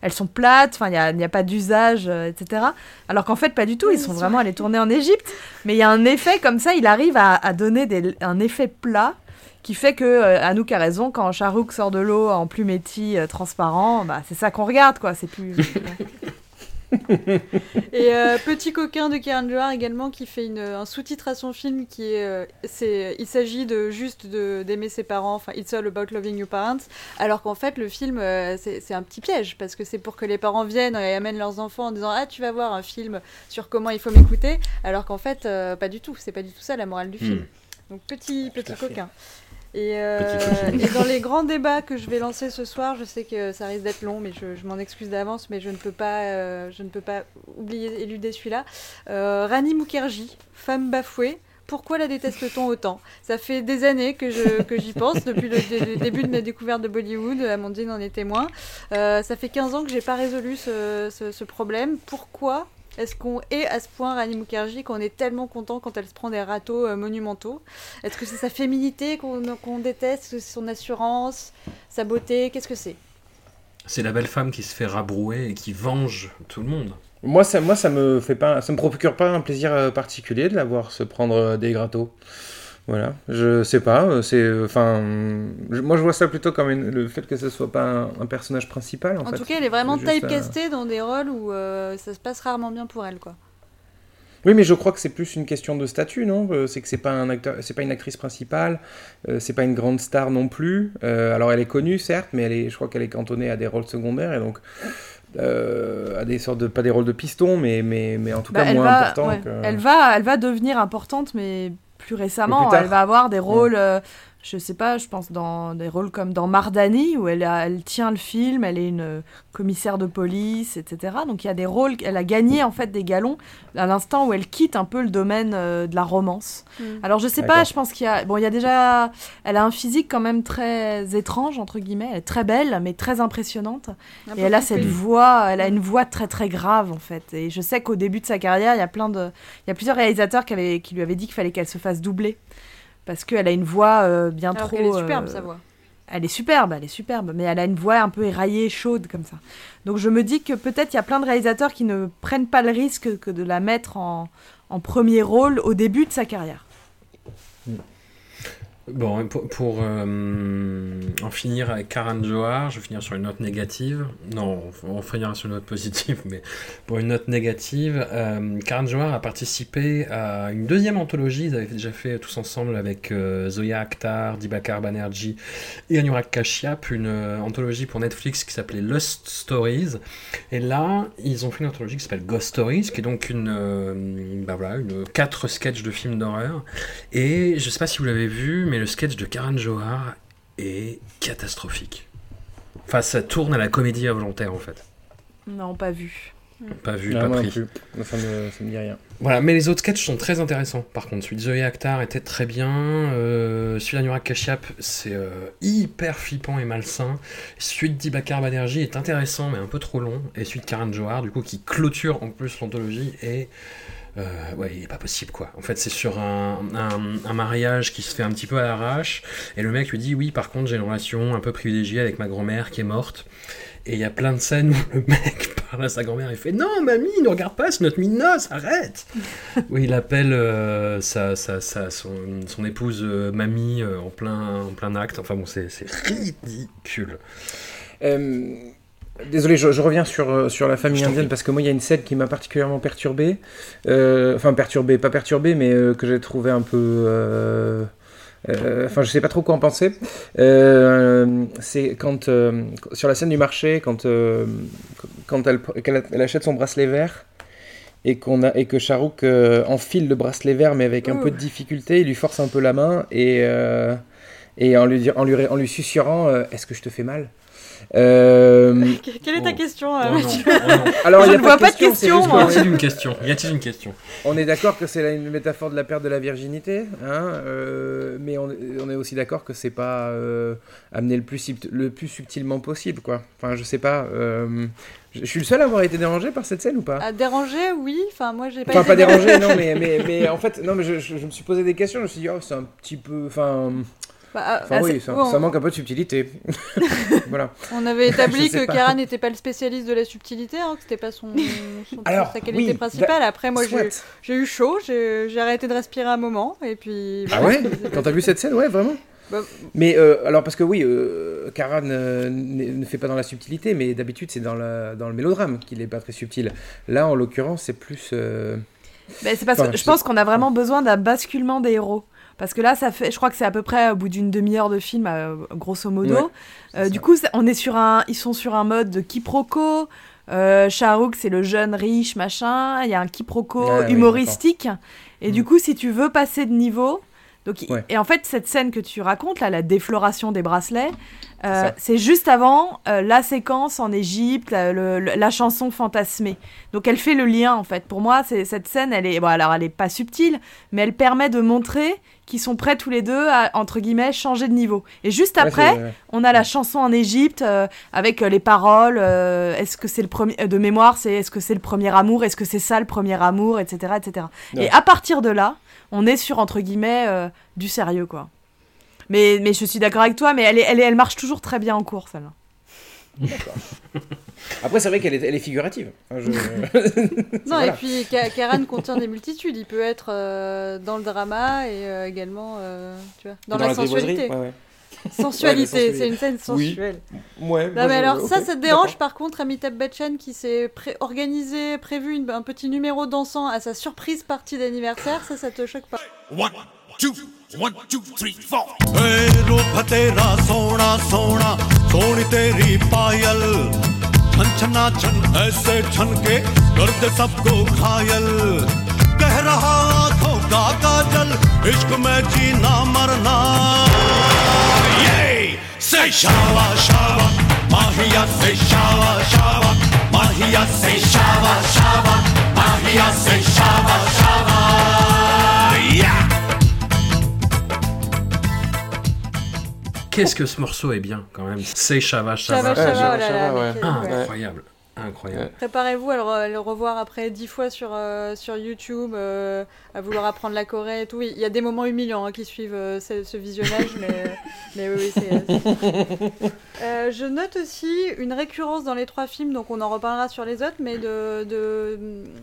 Elles sont plates, enfin il n'y a, a pas d'usage, etc. Alors qu'en fait pas du tout, ils sont vraiment allés tourner en Égypte. Mais y a un effet comme ça, il arrive à, donner un effet plat qui fait que euh, Anouk a raison, quand Charouk sort de l'eau en plumetti euh, transparent, bah, c'est ça qu'on regarde, quoi. C'est plus. Et euh, Petit coquin de Karen Johar également qui fait une- un sous-titre à son film qui est, euh, c'est il s'agit de juste de- d'aimer ses parents, enfin It's all about loving your parents, alors qu'en fait le film euh, c'est un petit piège parce que c'est pour que les parents viennent et amènent leurs enfants en disant ah tu vas voir un film sur comment il faut m'écouter, alors qu'en fait pas du tout, c'est pas du tout ça la morale du film. Hmm. Donc petit petit fait. Et, euh, et dans les grands débats que je vais lancer ce soir, je sais que ça risque d'être long, mais je, je m'en excuse d'avance, mais je ne peux pas, euh, je ne peux pas oublier, éluder celui-là. Euh, Rani Mukherjee, femme bafouée. Pourquoi la déteste-t-on autant? Ça fait des années que je- que j'y pense, depuis le, dé- le début de ma découverte de Bollywood, Amandine en est témoin. Ça fait 15 ans que j'ai pas résolu ce, ce- ce problème. Pourquoi est-ce qu'on est à ce point Rani Mukherjee qu'on est tellement content quand elle se prend des râteaux euh, monumentaux? Est-ce que c'est sa féminité qu'on qu'on déteste? Est-ce que c'est son assurance Sa beauté? Qu'est-ce que c'est? C'est la belle femme qui se fait rabrouer et qui venge tout le monde. Moi, ça, moi, ça me fait pas, ça me procure pas un plaisir euh, particulier de la voir se prendre euh, des grattos. Voilà, je sais pas, euh, c'est, euh, enfin, je- moi je vois ça plutôt comme une- le fait que ce soit pas un, un personnage principal en, En fait. tout cas, elle est vraiment typecastée dans des rôles où euh, ça se passe rarement bien pour elle, quoi. Oui, mais je crois que c'est plus une question de statut, non? C'est que c'est pas un acteur, c'est pas une actrice principale, euh, c'est pas une grande star non plus. Euh, alors elle est connue certes, mais elle est, je crois qu'elle est cantonnée à des rôles secondaires et donc euh, à des sortes de pas des rôles de piston, mais mais mais en tout Bah, cas moins va, importants. ouais, que- elle, va, elle va devenir importante, mais plus récemment. Plus elle va avoir des rôles, euh, je sais pas, je pense dans des rôles comme dans Mardani, où elle, a- elle tient le film, elle est une commissaire de police, etc. Donc il y a des rôles, elle a gagné en fait des galons à l'instant où elle quitte un peu le domaine euh, de la romance. Mm. Alors je sais pas, je pense qu'il y a, bon, il y a déjà, elle a un physique quand même très étrange entre guillemets, elle est très belle, mais très impressionnante. Et elle a cette voix, elle a une voix très très grave en fait. Et je sais qu'au début de sa carrière, il y a plein de, il y a plusieurs réalisateurs qui, avaient- qui lui avaient dit qu'il fallait qu'elle se fasse doubler parce qu'elle a une voix euh, bien Alors trop. qu'elle est superbe, euh, sa voix. Elle est superbe, elle est superbe, mais elle a une voix un peu éraillée, chaude comme ça. Donc je me dis que peut-être il y a plein de réalisateurs qui ne prennent pas le risque que de la mettre en, en premier rôle au début de sa carrière. Bon, pour, euh, en finir avec Karan Johar, je vais finir sur une note négative. Non, on finira sur une note positive, mais pour une note négative, euh, Karan Johar a participé à une deuxième anthologie. Ils avaient déjà fait tous ensemble avec euh, Zoya Akhtar, Dibakar Banerjee et Anurag Kashyap une euh, anthologie pour Netflix qui s'appelait Lust Stories. Et là, ils ont fait une anthologie qui s'appelle Ghost Stories, qui est donc une, bah voilà, une quatre sketchs de films d'horreur. Et je sais pas si vous l'avez vu, mais le sketch de Karan Johar est catastrophique. Enfin, ça tourne à la comédie involontaire en fait. Non, pas vu. Pas vu, Non, pas pris. plus. Ça me, ça me dit rien. Voilà, mais les autres sketchs sont très intéressants. Par contre, celui de Zoé Akhtar était très bien. Euh, celui d'Anurag Kashyap, c'est euh, hyper flippant et malsain. Celui de Dibakar Banerjee est intéressant, mais un peu trop long. Et celui de Karan Johar, du coup, qui clôture en plus l'anthologie, est. euh, ouais, il est pas possible quoi. En fait, c'est sur un, un- un mariage qui se fait un petit peu à l'arrache. Et le mec lui dit Oui, par contre, j'ai une relation un peu privilégiée avec ma grand-mère qui est morte. Et il y a plein de scènes où le mec parle à sa grand-mère et fait Non, mamie, ne regarde pas, c'est notre mine noce, arrête Où il appelle euh, sa, sa- sa- son, son épouse euh, mamie euh, en, plein, en plein acte. Enfin bon, c'est c'est ridicule. Euh, désolé, je, je reviens sur, euh, sur la famille indienne parce que moi, il y a une scène qui m'a particulièrement perturbé. Euh, enfin, perturbé, pas perturbé, mais euh, que j'ai trouvé un peu. euh, Enfin, je sais pas trop quoi en penser. C'est quand sur la scène du marché, quand quand elle, achète son bracelet vert et qu'on a et que Charouk enfile le bracelet vert mais avec un peu de difficulté, il lui force un peu la main et et en lui, dire- en lui, en lui susurrant Est-ce que je te fais mal? Euh, Que- Quelle est ta Oh. question, Oh euh, non, Mathieu oh non. Alors, Je il y a ne vois pas de question, Y a-t-il une question? Y a-t-il une question? On est d'accord que c'est la- une métaphore de la perte de la virginité, hein, euh, mais on, on est aussi d'accord que c'est pas euh, amené le plus, le plus subtilement possible, quoi. Enfin, je sais pas. euh, je suis le seul à avoir été dérangé par cette scène ou pas? À déranger, oui. Enfin, moi, j'ai pas Enfin, été pas dérangé, non, mais, mais, mais en fait, non, mais je, je- je me suis posé des questions. Je me suis dit, oh, c'est un petit peu. Enfin, Bah, enfin ah, oui, ça, bon, ça manque un peu de subtilité. voilà. On avait établi que pas. Kara n'était pas le spécialiste de la subtilité, hein, que c'était pas son, son- Alors, sa qualité oui, principale. Après, moi, j'ai eu chaud, j'ai j'ai arrêté de respirer un moment, et puis. Ah voilà. ouais? Quand t'as vu cette scène, ouais, vraiment Bah- Mais euh, alors, parce que oui, euh, Karan euh, ne ne fait pas dans la subtilité, mais d'habitude, c'est dans, la- dans le mélodrame qu'il est pas très subtil. Là, en l'occurrence, c'est plus. euh, c'est parce Enfin, que je je pense qu'on a vraiment besoin d'un basculement des héros. Parce que là, ça fait, je crois que c'est à peu près au bout d'une demi-heure de film, euh, grosso modo. Ouais, Euh, du coup, on est sur un, ils sont sur un mode de quiproquo. Euh, Shahrukh, c'est le jeune riche, machin. Il y a un quiproquo Ah, oui, humoristique. et Mm. du coup, si tu veux passer de niveau. Donc, Ouais. Et en fait, cette scène que tu racontes, là, la défloration des bracelets, euh, c'est juste avant euh, la séquence en Égypte, la, le- le- la chanson fantasmée. Donc elle fait le lien en fait. Pour moi, c'est cette scène, elle est bon, alors elle est pas subtile, mais elle permet de montrer qu'ils sont prêts tous les deux à entre guillemets changer de niveau. Et juste après, on a la chanson en Égypte euh, avec euh, les paroles. euh, est-ce que c'est le premier euh, de mémoire C'est est-ce que c'est le premier amour Est-ce que c'est ça le premier amour Etc. etc. Ouais. Et à partir de là, on est sur entre guillemets euh, du sérieux quoi. Mais, mais je suis d'accord avec toi, mais elle, est, elle, est- elle marche toujours très bien en cours, celle-là. Après, c'est vrai qu'elle est, elle est figurative. Enfin, je- Non, Voilà. et puis Ka- Karan contient des multitudes. Il peut être euh, dans le drama et euh, également euh, tu vois, dans, la, sensualité. Ouais, ouais. Sensualité, Ouais, la c'est une scène Oui. sensuelle. Ouais, Non, moi, mais je- alors ça, ok, ça te dérange d'accord. par contre Amitabh Bachchan qui s'est pré- organisé, prévu une- un petit numéro dansant à sa surprise partie d'anniversaire, ça, ça te choque pas One, two, one, two, three, four. Hey, रूप तेरा सोना सोना सोनी तेरी पायल छन छना छन ऐसे छन के कर दे सबको घायल कह रहा आंखों का काजल इश्क में जीना मरना Qu'est-ce que ce morceau est bien quand même. C'est Shava Shava. Shava, Shava, Shava, Incroyable. Incroyable. Préparez-vous à le, re- le revoir après dix fois sur, euh, sur YouTube, euh, à vouloir apprendre la Corée et tout. Il y a des moments humiliants hein, qui suivent euh, ce, ce visionnage, mais, mais oui, oui, c'est... Euh, je note aussi une récurrence dans les trois films, donc on en reparlera sur les autres, mais de, de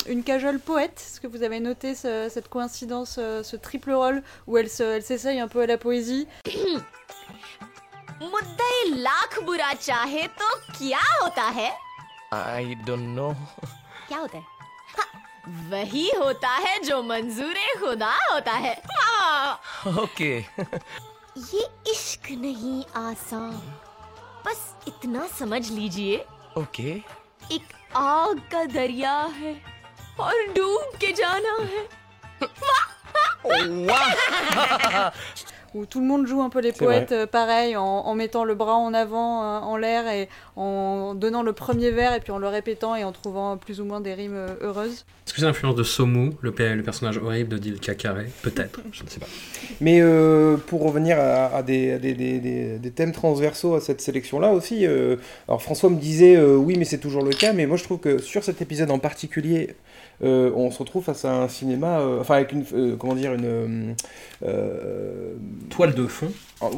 une cajole poète. Est-ce que vous avez noté ce- cette coïncidence, ce triple rôle où elle se- elle s'essaye un peu à la poésie? बुरा चाहे तो क्या होता है? है हाँ, वही होता है जो मंजूर खुदा होता है। हाँ। Okay. ये इश्क नहीं आसान। बस इतना समझ लीजिए। Okay. एक आग का दरिया है और डूब के जाना है। où tout le monde joue un peu les poètes euh, pareil, en, en mettant le bras en avant, euh, en l'air, et en donnant le premier vers, et puis en le répétant, et en trouvant plus ou moins des rimes euh, heureuses. Est-ce que c'est l'influence de Somu, le, pe- le personnage horrible de Dil Kakare? Peut-être, je ne sais pas. Mais euh, pour revenir à, à des, à des, des- des- des thèmes transversaux à cette sélection-là aussi, euh, alors François me disait euh, oui, mais c'est toujours le cas, mais moi je trouve que sur cet épisode en particulier, euh, on se retrouve face à un cinéma, euh, enfin avec une, euh, comment dire, une, Toile de fond.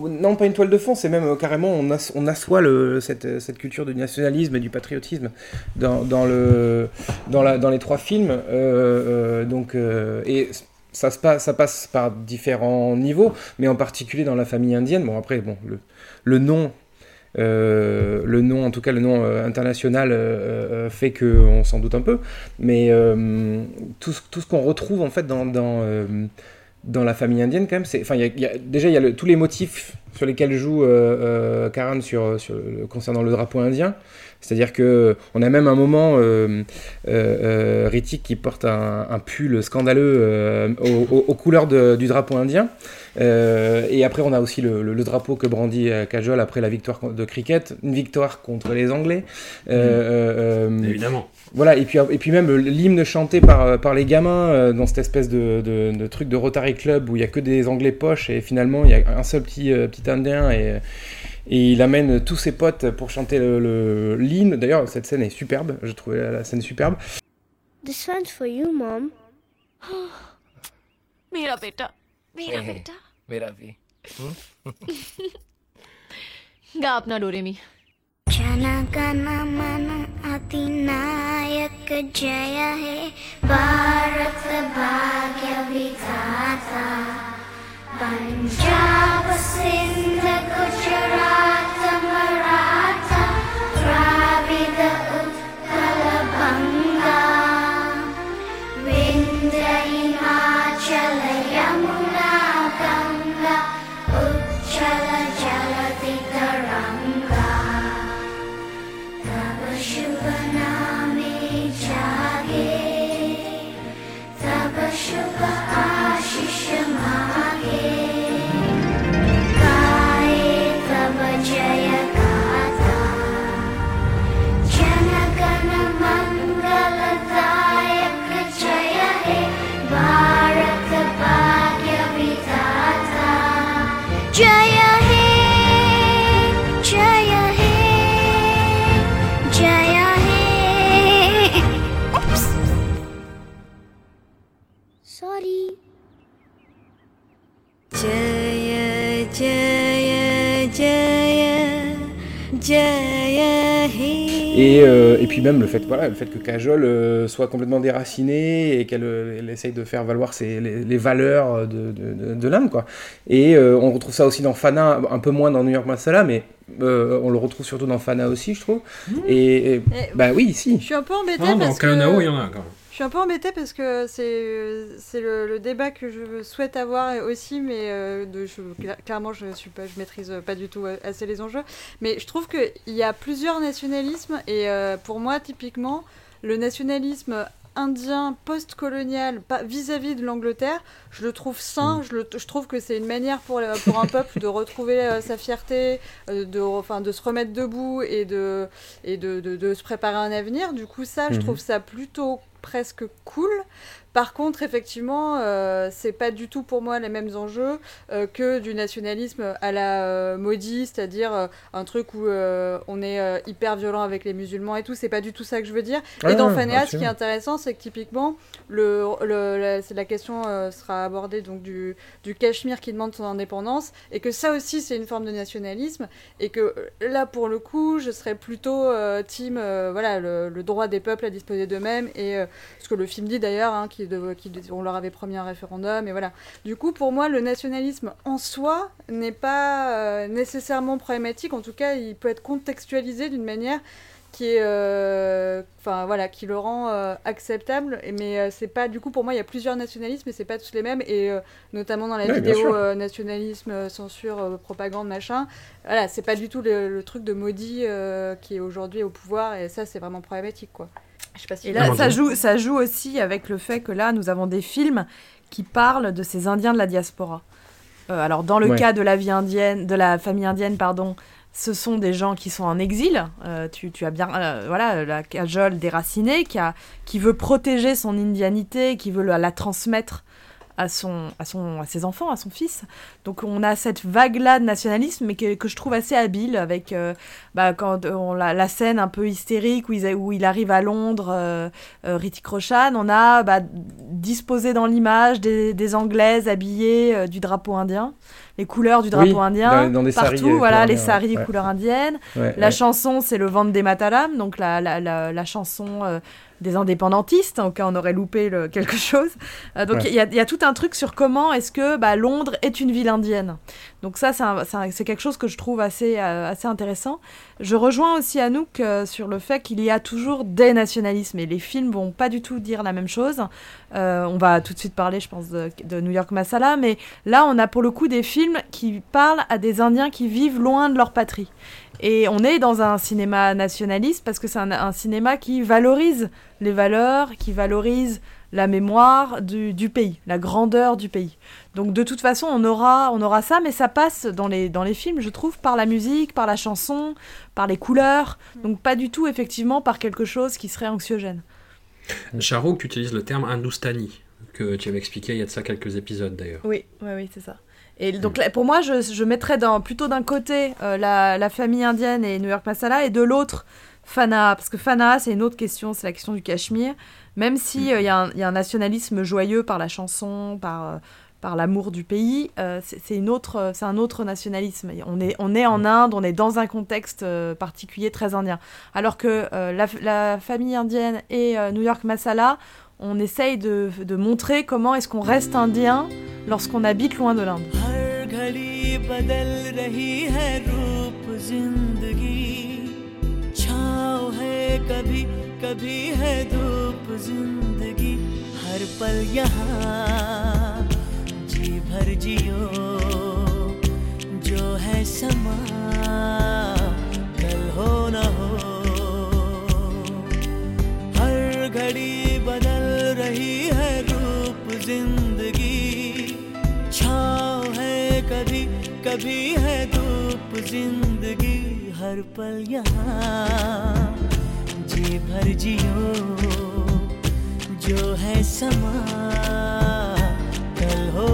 non pas une toile de fond, c'est même carrément on, as- on assoit le, cette, cette culture du nationalisme et du patriotisme dans, dans le, dans, la, dans les trois films, donc et ça, se passe, ça passe par différents niveaux, mais en particulier dans la famille indienne. Bon, après, bon, le, le nom, le nom, en tout cas le nom euh, international, euh, euh, fait qu'on s'en doute un peu. Mais euh, tout, ce- qu'on retrouve en fait dans, euh, la famille indienne, quand même, c'est. Déjà, il y a tous les motifs sur lesquels joue euh, euh, Karan concernant le drapeau indien. C'est-à-dire que on a même un moment euh, euh, euh, Ritik qui porte un, un pull scandaleux euh, aux, couleurs de- du drapeau indien. Et après, on a aussi le, le- le drapeau que brandit Kajol après la victoire de cricket, une victoire contre les Anglais. Euh, Évidemment. voilà, et puis, et puis même l'hymne chanté par, par les gamins euh, dans cette espèce de, de, de truc de Rotary Club où il y a que des Anglais poches et finalement il y a un seul petit, euh, petit Indien et, et il amène tous ses potes pour chanter le- le- l'hymne. D'ailleurs, cette scène est superbe, je trouvais la, la scène superbe. This one's for you, Mom. मेरा बेटा मेरा हे, बेटा मेरा भी गा अपना डोरेमी जनगण मन अधिनायक जय हे भारत भाग्य विधाता Punjab, Sindh, Gujarat. Et, euh, et puis même le fait, voilà, le fait que Kajol euh, soit complètement déracinée et qu'elle euh, elle essaye de faire valoir ses, les, les valeurs de, de, de- de l'âme. quoi. Et euh, on retrouve ça aussi dans Fana, un peu moins dans New York Masala, mais euh, on le retrouve surtout dans Fana aussi, je trouve. Et, et- Et- bah oui, si. Je suis un peu embêtée Non, dans parce Kalonao, que... il y en a encore. Je suis un peu embêtée parce que c'est c'est le, débat que je souhaite avoir aussi, mais euh, je- cla- clairement je suis pas, je maîtrise pas du tout euh, assez les enjeux. Mais je trouve qu'il y a plusieurs nationalismes et euh, pour moi typiquement le nationalisme indien post-colonial vis-à-vis de l'Angleterre, je le trouve sain. Je, le- je trouve que c'est une manière pour, pour un peuple de retrouver euh, sa fierté, euh, de, enfin, de se remettre debout et de, et de, de- de se préparer un avenir. Du coup, ça, je Mhm. trouve ça plutôt presque cool. Par contre, effectivement, euh, c'est pas du tout pour moi les mêmes enjeux euh, que du nationalisme à la euh, maudit, c'est-à-dire euh, un truc où euh, on est hyper violent avec les musulmans et tout. C'est pas du tout ça que je veux dire. Ah, et dans Fanéas, ce qui est intéressant, c'est que typiquement, le, le- la, c'est la question sera abordée donc du, du Cachemire qui demande son indépendance et que ça aussi c'est une forme de nationalisme et que là pour le coup je serais plutôt team voilà le, le droit des peuples à disposer d'eux-mêmes et ce que le film dit d'ailleurs hein, qui, de- qui- on leur avait promis un référendum et voilà. Du coup pour moi le nationalisme en soi n'est pas euh, nécessairement problématique. En tout cas il peut être contextualisé d'une manière qui est euh, enfin voilà qui le rend euh, acceptable. Et- mais c'est pas du coup pour moi il y a plusieurs nationalismes et c'est pas tous les mêmes. Et notamment dans la Ouais, vidéo nationalisme censure propagande machin voilà c'est pas du tout le, le truc de maudit qui est aujourd'hui au pouvoir. Et ça c'est vraiment problématique quoi je sais pas si Et là, ça joue, ça joue aussi avec le fait que là, nous avons des films qui parlent de ces Indiens de la diaspora. Euh, alors dans le Ouais. cas de la vie indienne, de la famille indienne, pardon, ce sont des gens qui sont en exil. Euh, tu, tu as bien, euh, voilà, la cajole déracinée qui, a, qui veut protéger son indianité, qui veut la, la transmettre à, son, à, son, à ses enfants, à son fils. Donc on a cette vague-là de nationalisme, mais que, que je trouve assez habile, avec euh, bah, quand on, la, la scène un peu hystérique où il, où il arrive à Londres, euh, euh, Ritik Roshan, on a bah, disposé dans l'image des, des Anglaises habillées euh, du drapeau indien, les couleurs du drapeau Oui, indien, dans- dans des partout, saris, euh, voilà, les saris ouais. des couleurs indiennes. Ouais, La ouais. chanson, c'est le Vande Mataram, donc la, la, la, la chanson euh, des indépendantistes, au cas où on aurait loupé le- quelque chose. Euh, donc il Ouais. y, a, il y a tout un truc sur comment est-ce que bah, Londres est une ville indienne. Donc ça, c'est quelque chose que je trouve assez, euh, assez intéressant. Je rejoins aussi Anouk euh, sur le fait qu'il y a toujours des nationalismes et les films vont pas du tout dire la même chose. On va tout de suite parler, je pense, de, de New York Masala, mais là, on a pour le coup des films qui parlent à des Indiens qui vivent loin de leur patrie. Et on est dans un cinéma nationaliste parce que c'est un, un cinéma qui valorise les valeurs, qui valorise la mémoire du, du pays, la grandeur du pays. Donc de toute façon, on aura, on aura ça, mais ça passe dans les, dans les films, je trouve, par la musique, par la chanson, par les couleurs, donc pas du tout effectivement par quelque chose qui serait anxiogène. Charouk utilise le terme Hindoustani, que tu avais expliqué il y a de ça quelques épisodes d'ailleurs. Oui, oui, oui, c'est ça. Et donc là, pour moi, je, je mettrais dans, plutôt d'un côté euh, la, la famille indienne et New York Masala, et de l'autre Fana, parce que Fana, c'est une autre question, c'est la question du Cachemire. Même si euh, il y, a un- il y a un nationalisme joyeux par la chanson, par, euh, par l'amour du pays, euh, c'est c'est une autre, euh, c'est un autre nationalisme. On est, on est en Inde, on est dans un contexte euh, particulier très indien. Alors que euh, la, la famille indienne et euh, New York Masala, on essaye de, de montrer comment est-ce qu'on reste indien lorsqu'on habite loin de l'Inde. हर घड़ी बदल रही है रूप ज़िंदगी। छाव है कभी कभी है धूप ज़िंदगी। हर पल यहाँ, जी भर जियो। जो है समा, कल हो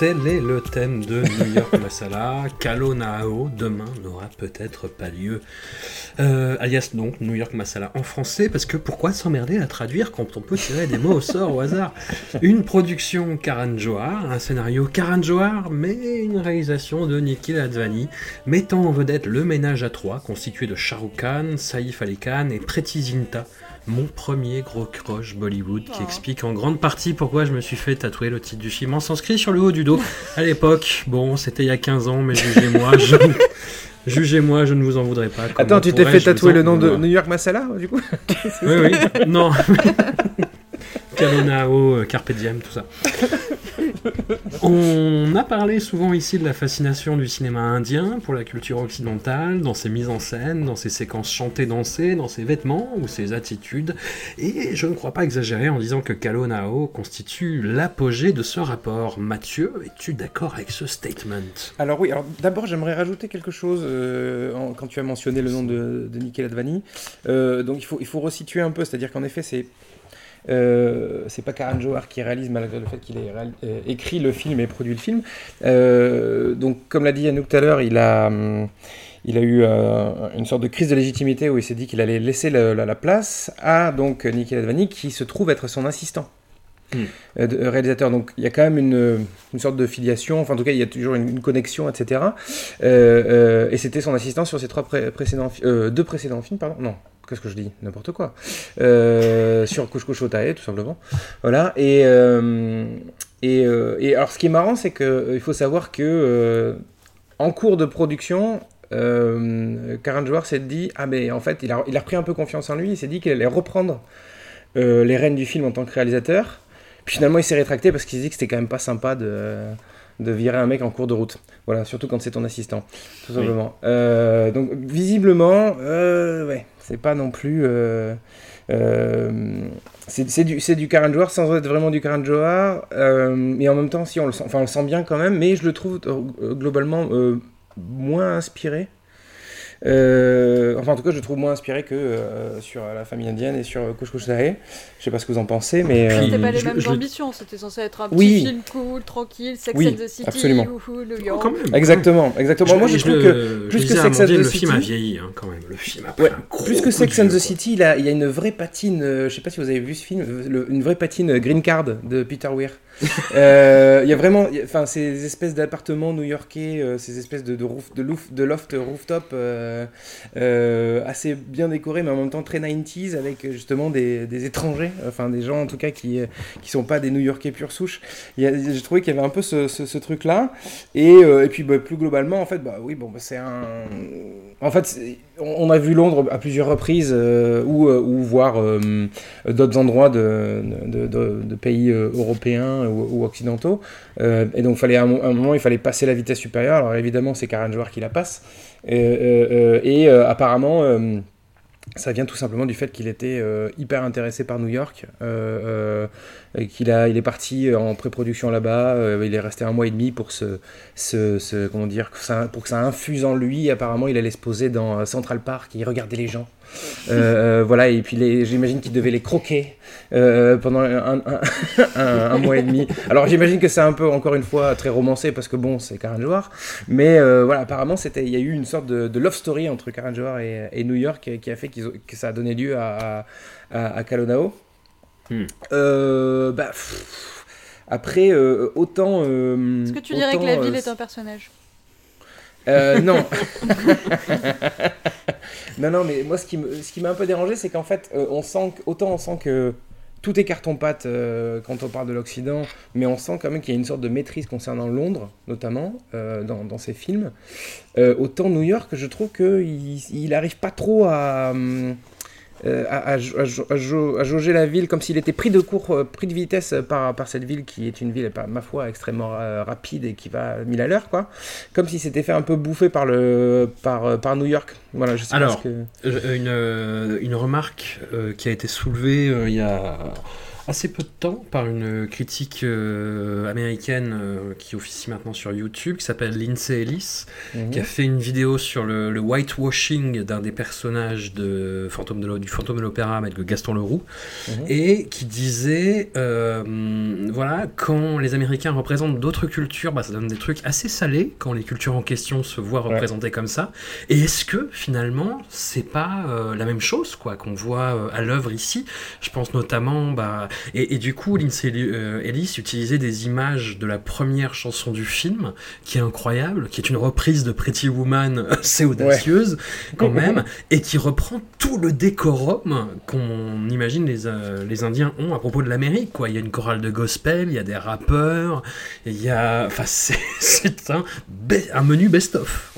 tel est le thème de New York Masala. Kalo Nao, demain, n'aura peut-être pas lieu. Euh, alias donc New York Masala en français, parce que pourquoi s'emmerder à traduire quand on peut tirer des mots au sort au hasard? Une production Karan Johar, un scénario Karan Johar, mais une réalisation de Nikhil Advani, mettant en vedette le ménage à trois, constitué de Shah Rukh Khan, Saif Ali Khan et Preeti Zinta, mon premier gros crush Bollywood, qui explique en grande partie pourquoi je me suis fait tatouer le titre du film en sanskrit sur le haut du dos. À l'époque, bon, c'était il y a 15 ans, mais jugez-moi, je... Jugez-moi, je ne vous en voudrais pas. Comment Attends, tu t'es fait tatouer le nom de New York Masala, du coup Oui, oui, non. Euh, Carpe Diem, tout ça. On a parlé souvent ici de la fascination du cinéma indien pour la culture occidentale, dans ses mises en scène, dans ses séquences chantées, dansées, dans ses vêtements ou ses attitudes. Et je ne crois pas exagérer en disant que Kalonao constitue l'apogée de ce rapport. Mathieu, es-tu d'accord avec ce statement? Alors oui, alors d'abord j'aimerais rajouter quelque chose euh, quand tu as mentionné le nom de, de Nikhil Advani. Euh, donc il faut, il faut resituer un peu, c'est-à-dire qu'en effet c'est euh, c'est pas Karan Johar qui réalise malgré le fait qu'il ait euh, écrit le film et produit le film. Euh, donc comme l'a dit Anouk tout à l'heure, il a, hum, il a eu euh, une sorte de crise de légitimité où il s'est dit qu'il allait laisser la, la place à donc Nikhil Advani qui se trouve être son assistant. euh, de- réalisateur. Donc il y a quand même une, une sorte de filiation, enfin en tout cas il y a toujours une, une connexion, etc. Euh, et c'était son assistant sur ces trois pré- précédents, deux précédents films, pardon. Non, qu'est-ce que je dis N'importe quoi. Euh, sur Kush Otae, tout simplement. Voilà. Et, euh, euh, et alors ce qui est marrant, c'est que euh, il faut savoir que en cours de production, Karan Johar s'est dit ah mais en fait il a, il a repris un peu confiance en lui, il s'est dit qu'il allait reprendre les rênes du film en tant que réalisateur. Puis finalement il s'est rétracté parce qu'il s'est dit que c'était quand même pas sympa de, de virer un mec en cours de route. Voilà, surtout quand c'est ton assistant, tout Oui. simplement. Euh, donc visiblement, euh, ouais, c'est pas non plus. euh, c'est du, du Johar sans être vraiment du Karan Johar, mais en même temps, si on le sent, enfin on le sent bien quand même, mais je le trouve globalement moins inspiré. Euh, enfin, en tout cas, je le trouve moins inspiré que euh, sur la famille indienne et sur Kush Sahe. Je sais pas ce que vous en pensez, mais. Euh, C'était pas les je- mêmes je ambitions, c'était censé être un petit Oui. film cool, tranquille, Sex Oui, and the City, absolument. youhou, New Oh, York. quand même. Exactement, exactement. Moi, je, je trouve le- que je plus que Sex and the le film a City- vieilli hein, quand même. Le film a pris Ouais, un gros plus que Sex and the quoi. City, il, a- il y a une vraie patine. euh, je sais pas si vous avez vu ce film, le- une vraie patine Green Card de Peter Weir. Euh, Il y a vraiment, enfin, ces espèces d'appartements new-yorkais, euh, ces espèces de, de, de, loft rooftop euh, euh, assez bien décorés, mais en même temps très 90s, avec euh, justement des, étrangers, enfin des gens en tout cas qui, euh, qui sont pas des new-yorkais pure souche. J'ai trouvé qu'il y avait un peu ce, ce truc-là. Et, euh, et puis bah, plus globalement, en fait, bah oui, bon, bah, c'est un. En fait, on a vu Londres à plusieurs reprises euh, ou, euh, ou voir euh, d'autres endroits de, de, pays euh, européens ou, occidentaux. Euh, et donc, fallait, à un, mo- un moment, il fallait passer la vitesse supérieure. Alors, évidemment, c'est Karan Johar qui la passe. Euh, euh, euh, et apparemment. ça vient tout simplement du fait qu'il était hyper intéressé par New York, et qu'il a, il est parti en pré-production là-bas, il est resté un mois et demi pour se, se, se- comment dire, ça, pour que ça infuse en lui. Apparemment, il allait se poser dans Central Park, il regardait les gens. Euh, euh, voilà, et puis les- j'imagine qu'il devait les croquer euh, pendant un, un- un- un mois et demi. Alors j'imagine que c'est un peu, encore une fois, très romancé parce que bon, c'est Karan Johar, mais euh, voilà, apparemment, c'était, il y a eu une sorte de, de love story entre Karan Johar et, et New York qui, qui a fait ont- que ça a donné lieu à, à, à Kalonao. Hmm. Euh, bah, pff, après, euh, autant. euh, Est-ce que tu dirais que la ville euh, est un personnage? Euh, non. non, non, mais moi, ce qui m'a un peu dérangé, c'est qu'en fait, euh, on sent autant on sent que tout est carton-pâte euh, quand on parle de l'Occident, mais on sent quand même qu'il y a une sorte de maîtrise concernant Londres, notamment, dans, dans ces films. Autant New York, je trouve qu'il il pas trop à. Euh, à, à jau- à jau- à jau- à jauger la ville comme s'il était pris de court, euh, pris de vitesse par, par cette ville qui est une ville, ma foi, extrêmement euh, rapide et qui va à 1000 à l'heure, quoi. Comme s'il s'était fait un peu bouffer par, le, par, par New York. Voilà, je sais Alors, pas ce que... Une, une remarque euh, qui a été soulevée il y a assez peu de temps par une critique euh, américaine euh, qui officie maintenant sur YouTube, qui s'appelle Lindsay Ellis, Mhm. qui a fait une vidéo sur le, le whitewashing d'un des personnages de Fantôme de du Fantôme de l'Opéra avec Gaston Leroux, Mhm. et qui disait, euh, voilà, quand les Américains représentent d'autres cultures, bah, ça donne des trucs assez salés quand les cultures en question se voient Ouais. représentées comme ça. Et est-ce que finalement, c'est pas la même chose, quoi, qu'on voit à l'œuvre ici? Je pense notamment, bah, et, et du coup, Lindsay euh, Ellis utilisait des images de la première chanson du film, qui est incroyable, qui est une reprise de Pretty Woman assez audacieuse quand même, et qui reprend tout le décorum qu'on imagine les, euh, les Indiens ont à propos de l'Amérique. Quoi. Il y a une chorale de gospel, il y a des rappeurs, il y a... Enfin, c'est c'est un, un menu best-of.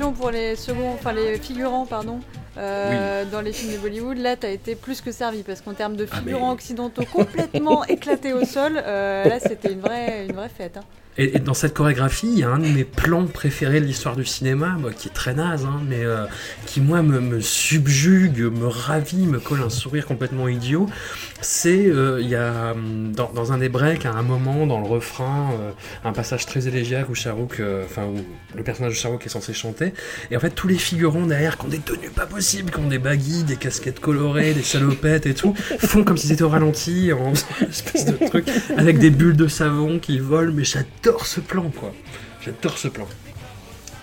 Pour les seconds, enfin les figurants, pardon, euh, dans les films de Bollywood, là t'as été plus que servi parce qu'en termes de Ah, figurants mais- occidentaux complètement éclatés au sol, euh, là c'était une vraie, une vraie fête. hein. Et, et dans cette chorégraphie, il y a un de mes plans préférés de l'histoire du cinéma, moi, qui est très naze, hein, mais euh, qui, moi, me, me subjugue, me ravit, me colle un sourire complètement idiot. C'est, euh, il y a, hum, dans, un des breaks, à un moment, dans le refrain, euh, un passage très élégiaque où euh, le personnage de Charouk est censé chanter. Et en fait, tous les figurants derrière, qui ont des tenues pas possibles, qui ont des baguilles, des casquettes colorées, des salopettes et tout, font comme s'ils étaient au ralenti, en espèce de truc, avec des bulles de savon qui volent, mais j'adore ce plan, quoi. J'adore ce plan.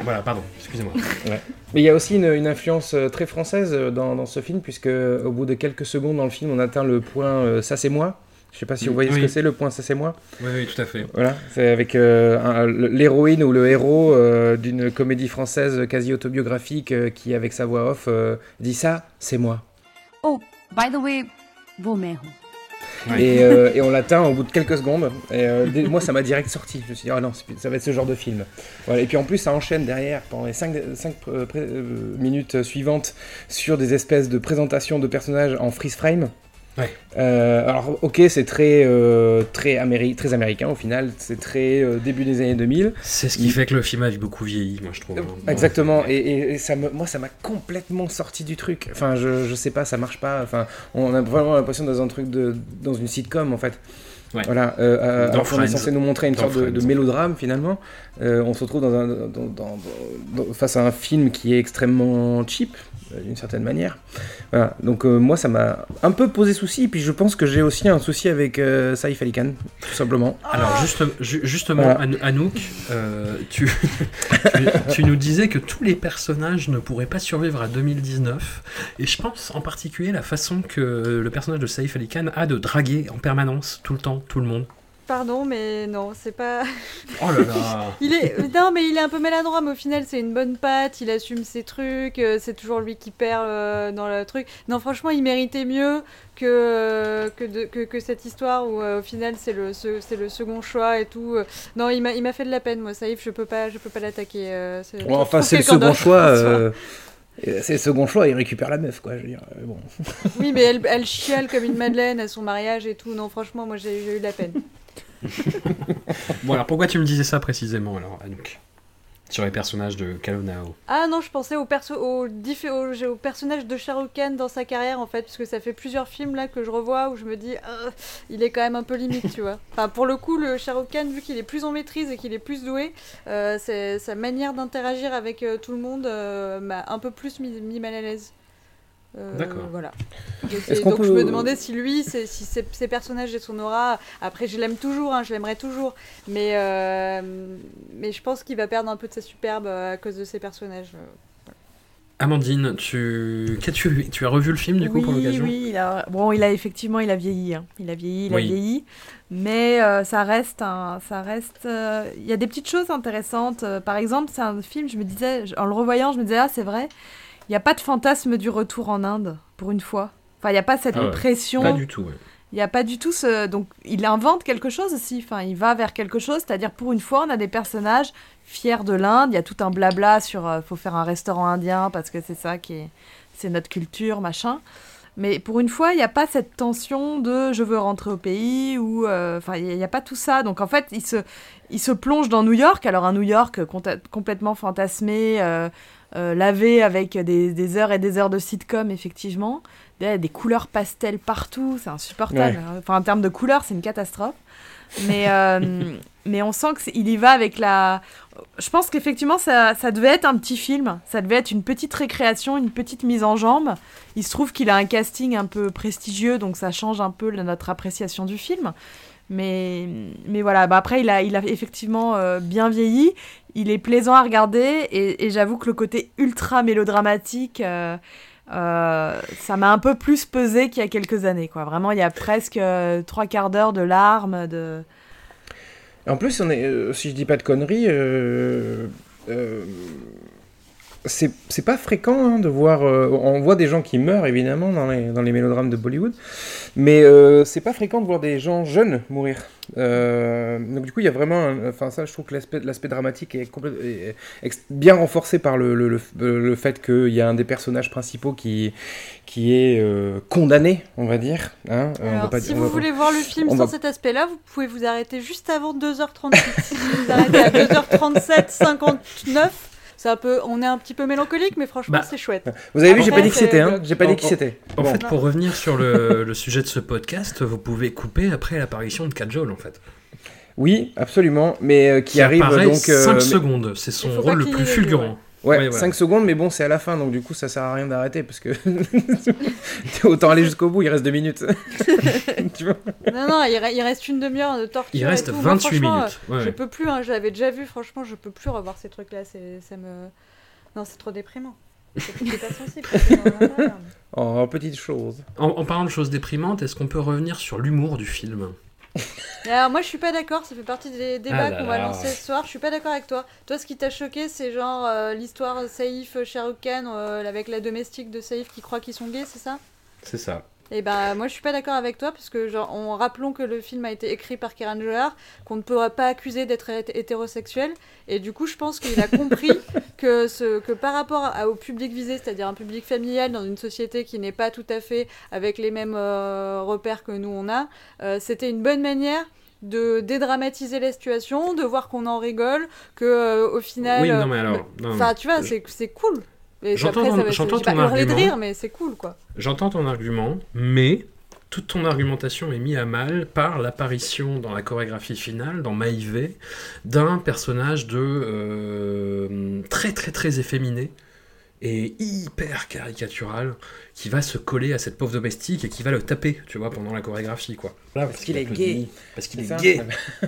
Voilà, pardon, excusez-moi. Ouais. Mais il y a aussi une, une influence euh, très française euh, dans, dans ce film, puisque au bout de quelques secondes dans le film, on atteint le point euh, Ça c'est moi. Je sais pas si vous voyez ce que c'est le point Ça c'est moi. Oui, oui, tout à fait. Voilà, c'est avec euh, l'héroïne ou le héros euh, d'une comédie française quasi autobiographique euh, qui, avec sa voix off, euh, dit ça, c'est moi. Oh, by the way, वो मैं euh, et on l'atteint au bout de quelques secondes. Et euh, moi, ça m'a direct sorti. Je me suis dit, ah non, ça va être ce genre de film. Et puis en plus, ça enchaîne derrière pendant les 5, minutes suivantes sur des espèces de présentations de personnages en freeze frame. Ouais. Euh, alors, ok, c'est très, euh, très, améri- très américain au final. C'est très euh, début des années 2000. C'est ce qui fait que le film a beaucoup vieilli, moi, je trouve. hein. Exactement, et, et- et ça me, moi ça m'a complètement sorti du truc. Enfin, je, je sais pas, ça marche pas. Enfin, on a vraiment l'impression d'être dans un truc de, dans une sitcom en fait. Ouais. Voilà, euh, alors qu'on est censé nous montrer une Dans sorte de, mélodrame finalement. Euh, on se retrouve dans un, dans- dans- dans- dans- face à un film qui est extrêmement cheap d'une certaine manière. Voilà, donc euh, moi ça m'a un peu posé souci. Et puis je pense que j'ai aussi un souci avec euh, Saif Ali Khan, tout simplement. Alors juste, ju- justement, Voilà. An- Anouk, euh, tu, tu, tu nous disais que tous les personnages ne pourraient pas survivre à 2019, et je pense en particulier la façon que le personnage de Saif Ali Khan a de draguer en permanence, tout le temps, tout le monde. Pardon, mais non, c'est pas. Oh là là Il est non, mais il est un peu maladroit, mais au final c'est une bonne patte. Il assume ses trucs. euh, C'est toujours lui qui perd euh, dans le truc. Non, franchement, il méritait mieux que euh, que, de- que, que cette histoire où euh, au final c'est le ce- c'est le second choix et tout. Non, il m'a il m'a fait de la peine, moi. Saïf, je peux pas je peux pas l'attaquer. euh, enfin, c'est le second choix. C'est le second choix, il récupère la meuf, quoi. Je veux dire, bon. Oui, mais elle, elle chiale comme une madeleine à son mariage et tout. Non, franchement, moi j'ai j'ai eu de la peine. Bon alors pourquoi tu me disais ça précisément alors, Anouk? Sur les personnages de Kalonao. Ah non, je pensais au, perso au, personnage de Khan dans sa carrière en fait, parce que ça fait plusieurs films là que je revois où je me dis, Ah, il est quand même un peu limite, tu vois. Enfin, pour le coup, le Khan, vu qu'il est plus en maîtrise et qu'il est plus doué, euh, sa manière d'interagir avec euh, tout le monde euh, m'a un peu plus mis mal à l'aise. Euh, D'accord. Voilà. Donc je me demandais si lui, c'est- si ces, ces personnages et son aura. Après, je l'aime toujours, hein, je l'aimerais toujours, mais euh, mais je pense qu'il va perdre un peu de sa superbe euh, à cause de ces personnages. Amandine, tu, qu'as-tu vu tu as revu le film du coup oui, pour l'occasion? Oui, il a... Bon, il a effectivement, il a vieilli. hein. Il a vieilli, il Oui. a vieilli. Mais euh, ça reste un... Ça reste... euh, Il y a des petites choses intéressantes. Par exemple, c'est un film, je me disais, en le revoyant, je me disais, ah, c'est vrai, il n'y a pas de fantasme du retour en Inde, pour une fois. Enfin, il n'y a pas cette Ah ouais. pression. Pas du tout, ouais. Il n'y a pas du tout ce... Donc, il invente quelque chose aussi. Enfin, il va vers quelque chose. C'est-à-dire, pour une fois, on a des personnages fiers de l'Inde. Il y a tout un blabla sur... euh, faut faire un restaurant indien parce que c'est ça qui est... C'est notre culture, machin. Mais pour une fois, il n'y a pas cette tension de je veux rentrer au pays ou... euh, Enfin, il n'y a, pas tout ça. Donc, en fait, il se, il se plonge dans New York. Alors, un New York complètement fantasmé, euh, euh, lavé avec des, des heures et des heures de sitcom, effectivement. Des, des couleurs pastel partout, c'est insupportable. Ouais. Enfin, en termes de couleurs, c'est une catastrophe. Mais, euh, mais on sent qu'il y va avec la... Je pense qu'effectivement, ça, ça devait être un petit film. Ça devait être une petite récréation, une petite mise en jambe. Il se trouve qu'il a un casting un peu prestigieux, donc ça change un peu notre appréciation du film. Mais, mais voilà, bah après, il a, il a effectivement euh, bien vieilli. Il est plaisant à regarder. Et, j'avoue que le côté ultra mélodramatique, euh, euh, ça m'a un peu plus pesé qu'il y a quelques années. Quoi. Vraiment, il y a presque trois quarts d'heure de larmes. De... En plus, si je dis pas de conneries, c'est pas fréquent hein, de voir. euh, on voit des gens qui meurent évidemment dans les, dans les mélodrames de Bollywood, mais euh, c'est pas fréquent de voir des gens jeunes mourir. Euh, donc du coup, il y a vraiment, enfin ça, je trouve que l'aspect dramatique est, est- bien renforcé par le, le, le, le fait qu'il y a un des personnages principaux qui qui est euh, condamné, on va dire. Hein, on va Alors, pas si on vous va voulez voir le film sans va- cet aspect-là, vous pouvez vous arrêter juste avant 2h38. si vous arrêtez à 2h37, 59, c'est un peu, on est un petit peu mélancolique, mais franchement, Bah, c'est chouette. Vous avez vu, j'ai Après, pas dit que c'était, hein. J'ai pas dit qui En- c'était. En Bon. fait, pour revenir sur le, le sujet de ce podcast, vous pouvez couper après l'apparition de Kajol, en fait. Oui, absolument, mais euh, qui, Qui arrive donc. 5 euh, secondes, c'est son rôle le plus fulgurant. Ouais, Ouais, voilà. 5 secondes, mais bon, c'est à la fin, donc du coup, ça sert à rien d'arrêter parce que autant aller jusqu'au bout, il reste 2 minutes. tu vois Non, non, il, re- il reste une demi-heure de torture. Il et reste tout. Moi, 28 franchement, minutes, ouais, Je ouais. peux plus, hein, je l'avais déjà vu, franchement, je peux plus revoir ces trucs-là. c'est- Ça me. Non, c'est trop déprimant. T'es pas sensible. Oh, petite chose. En, en parlant de choses déprimantes, est-ce qu'on peut revenir sur l'humour du film? Et Alors moi je suis pas d'accord, ça fait partie des débats Ah qu'on va lancer ce soir, je suis pas d'accord avec toi. Toi ce qui t'a choqué c'est genre euh, l'histoire Saïf, Shahrukh Khan euh, avec la domestique de Saïf qui croit qu'ils sont gays, c'est ça? C'est ça. Et ben moi je suis pas d'accord avec toi parce que genre en rappelons que le film a été écrit par Kiran Johar, qu'on ne pourra pas accuser d'être hét- hétérosexuel et du coup je pense qu'il a compris que ce que par rapport à- au public visé, c'est-à-dire un public familial dans une société qui n'est pas tout à fait avec les mêmes euh, repères que nous on a, euh, c'était une bonne manière de dédramatiser la situation, de voir qu'on en rigole, que euh, au final Oui, non, mais alors, non, tu vois, je- c'est cool. Et J'entends après, ton- ça va- j'entends j'ai pas ton hurlé de argument. rire mais c'est cool quoi. J'entends ton argument, mais toute ton argumentation est mise à mal par l'apparition dans la chorégraphie finale, dans Maïvé, d'un personnage de euh, très très très efféminé et hyper caricatural qui va se coller à cette pauvre domestique et qui va le taper, tu vois, pendant la chorégraphie, quoi. Voilà, Parce qu'il est gay. Parce qu'il C'est est ça gay.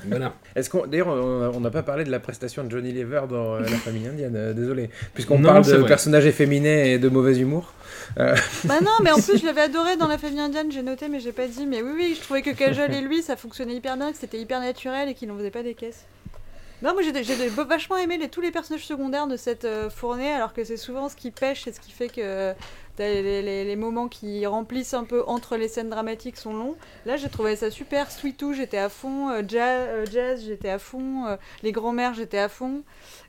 voilà. Est-ce qu'on d'ailleurs on n'a pas parlé de la prestation de Johnny Lever dans euh, La famille indienne, euh, désolé, puisqu'on Non, parle de vrai. personnages efféminés et de mauvais humour. Euh, Bah non, mais en plus je l'avais adoré dans la famille indienne, j'ai noté mais j'ai pas dit. Mais oui, oui, je trouvais que Kajol et lui ça fonctionnait hyper bien, que c'était hyper naturel et qu'il n'en faisait pas des caisses. Non, moi j'ai j'ai vachement aimé les, tous les personnages secondaires de cette euh, fournée, alors que c'est souvent ce qui pêche et ce qui fait que t'as les, les- les moments qui remplissent un peu entre les scènes dramatiques sont longs. Là j'ai trouvé ça super, Sweetou j'étais à fond, euh, jazz, euh, jazz j'étais à fond, euh, les grands-mères j'étais à fond.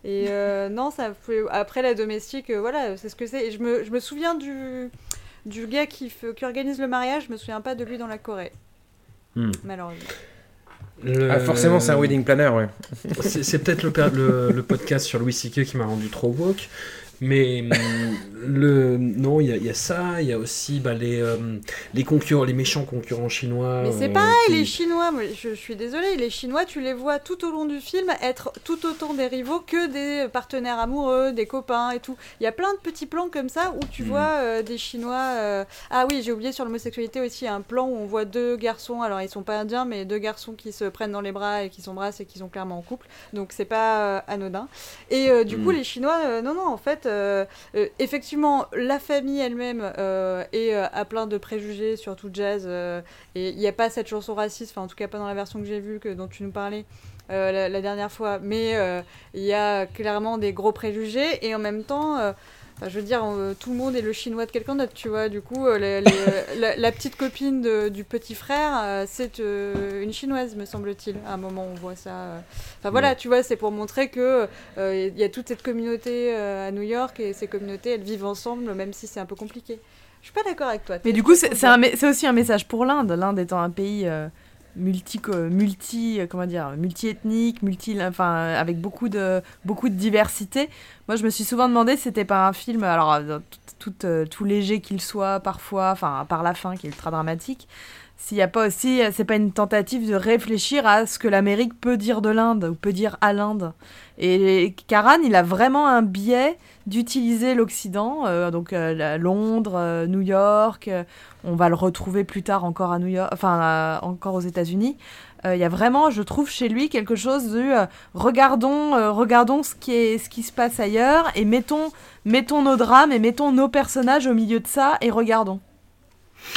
Et euh, non, ça après la domestique, euh, voilà, c'est ce que c'est. Et je me, je me souviens du, du gars qui, fait- qui organise le mariage, je me souviens pas de lui dans la Corée, Hmm. malheureusement. Le- ah, forcément, c'est un wedding planner, ouais. C'est peut-être le, per- le, le podcast sur Louis C.K. qui m'a rendu trop woke. Mais hum, le, non, il y, a- il y a ça, il y a aussi bah, les, euh, les, concurrents, les méchants concurrents chinois. Mais c'est euh, pareil, qui- les Chinois, je, je suis désolée, les Chinois, tu les vois tout au long du film être tout autant des rivaux que des partenaires amoureux, des copains et tout. Il y a plein de petits plans comme ça où tu Mm. vois euh, des Chinois. euh, Ah oui, j'ai oublié sur l'homosexualité aussi, il y a un plan où on voit deux garçons, alors ils sont pas indiens, mais deux garçons qui se prennent dans les bras et qui s'embrassent et qui sont clairement en couple. Donc c'est pas anodin. Et du Mm. coup, les Chinois, non, non, en fait, euh, euh, effectivement, la famille elle-même euh, est, a plein de préjugés, surtout jazz. il n'y a pas cette chanson raciste, enfin en tout cas pas dans la version que j'ai vue, dont tu nous parlais la, dernière fois. Mais il y a clairement des gros préjugés et en même temps. Enfin, je veux dire, euh, tout le monde est le chinois de quelqu'un d'autre, tu vois. Du coup, euh, les- les- la, la petite copine de- du petit frère, euh, c'est une chinoise, me semble-t-il. À un moment, on voit ça. Enfin voilà, Ouais. tu vois, c'est pour montrer que il y a toute cette communauté à New York et ces communautés, elles vivent ensemble, même si c'est un peu compliqué. Je suis pas d'accord avec toi. Mais du coup, c'est aussi un message pour l'Inde. L'Inde étant un pays multi, multi, euh, comment dire, multi-ethnique, multi, enfin, avec beaucoup de, beaucoup de diversité. Moi, je me suis souvent demandé si c'était pas un film, alors euh, tout, tout, euh, tout léger qu'il soit parfois, enfin, par la fin qui est ultra dramatique. S'il n'y a pas aussi, euh, c'est pas une tentative de réfléchir à ce que l'Amérique peut dire de l'Inde ou peut dire à l'Inde. Et Karan, il a vraiment un biais d'utiliser l'Occident, euh, donc euh, Londres, New York. on va le retrouver plus tard encore à New York, enfin encore aux États-Unis. Il y a vraiment, je trouve, chez lui quelque chose de regardons, regardons ce qui est, ce qui se passe ailleurs et mettons, mettons nos drames et mettons nos personnages au milieu de ça et regardons.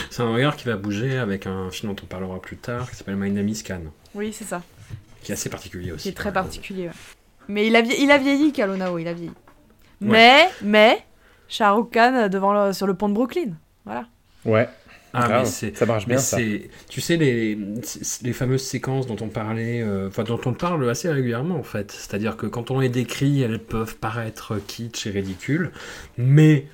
C'est un regard qui va bouger avec un film dont on parlera plus tard qui s'appelle My Name is Khan, Oui, c'est ça. qui est assez particulier aussi. Qui est très particulier. ouais. Mais il a, vie- il a vieilli, Kalonao, il a vieilli. Mais, mais, Shah Rukh Khan euh, devant le- sur le pont de Brooklyn. Voilà. Ouais. Ah, Grave, mais c'est, ça marche bien mais ça. c'est- Tu sais, les, les fameuses séquences dont on parlait, euh, enfin, dont on parle assez régulièrement, en fait. C'est-à-dire que quand on les décrit, elles peuvent paraître kitsch et ridicules, mais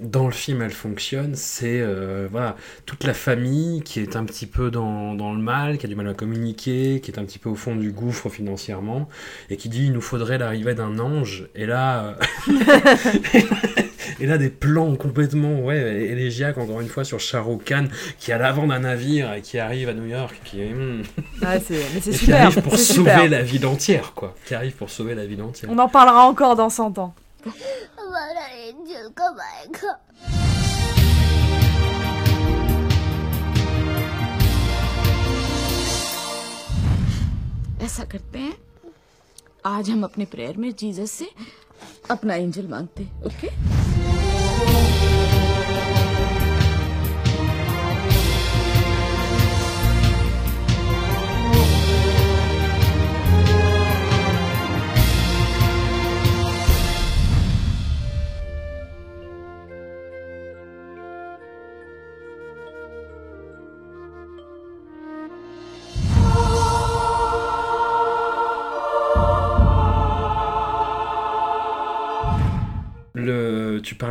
dans le film, elles fonctionnent. C'est, euh, voilà, toute la famille qui est un petit peu dans, dans le mal, qui a du mal à communiquer, qui est un petit peu au fond du gouffre financièrement, et qui dit il nous faudrait l'arrivée d'un ange. Et là. euh, Et là, des plans complètement ouais, élégiaques, encore une fois, sur Rukh Khan, qui est à l'avant d'un navire et qui arrive à New York, qui est. hmm, Ouais, c'est- mais c'est et qui super, arrive pour sauver super. la ville entière, quoi. Qui arrive pour sauver la ville entière. On en parlera encore dans 100 ans. हमारा angel कब आएगा ऐसा करते हैं। आज हम अपने प्रेयर में जीसस से अपना एंजल मांगते okay Le,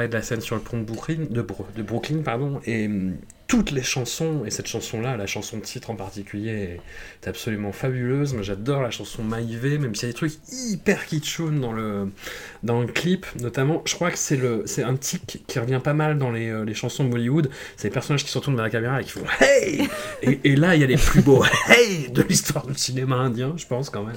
parlais de la scène sur le pont de Brooklyn, de, Bro- de Brooklyn pardon, et hum, toutes les chansons, et cette chanson-là, la chanson de titre en particulier, est absolument fabuleuse. Moi, j'adore la chanson Maïvé, même s'il y a des trucs hyper kitschoun dans le, dans le clip, notamment. Je crois que c'est c'est un tic qui revient pas mal dans les, euh, les chansons de Bollywood. C'est les personnages qui se retournent vers la caméra et qui font Hey et, et là, il y a les plus beaux Hey de l'histoire du cinéma indien, je pense quand même.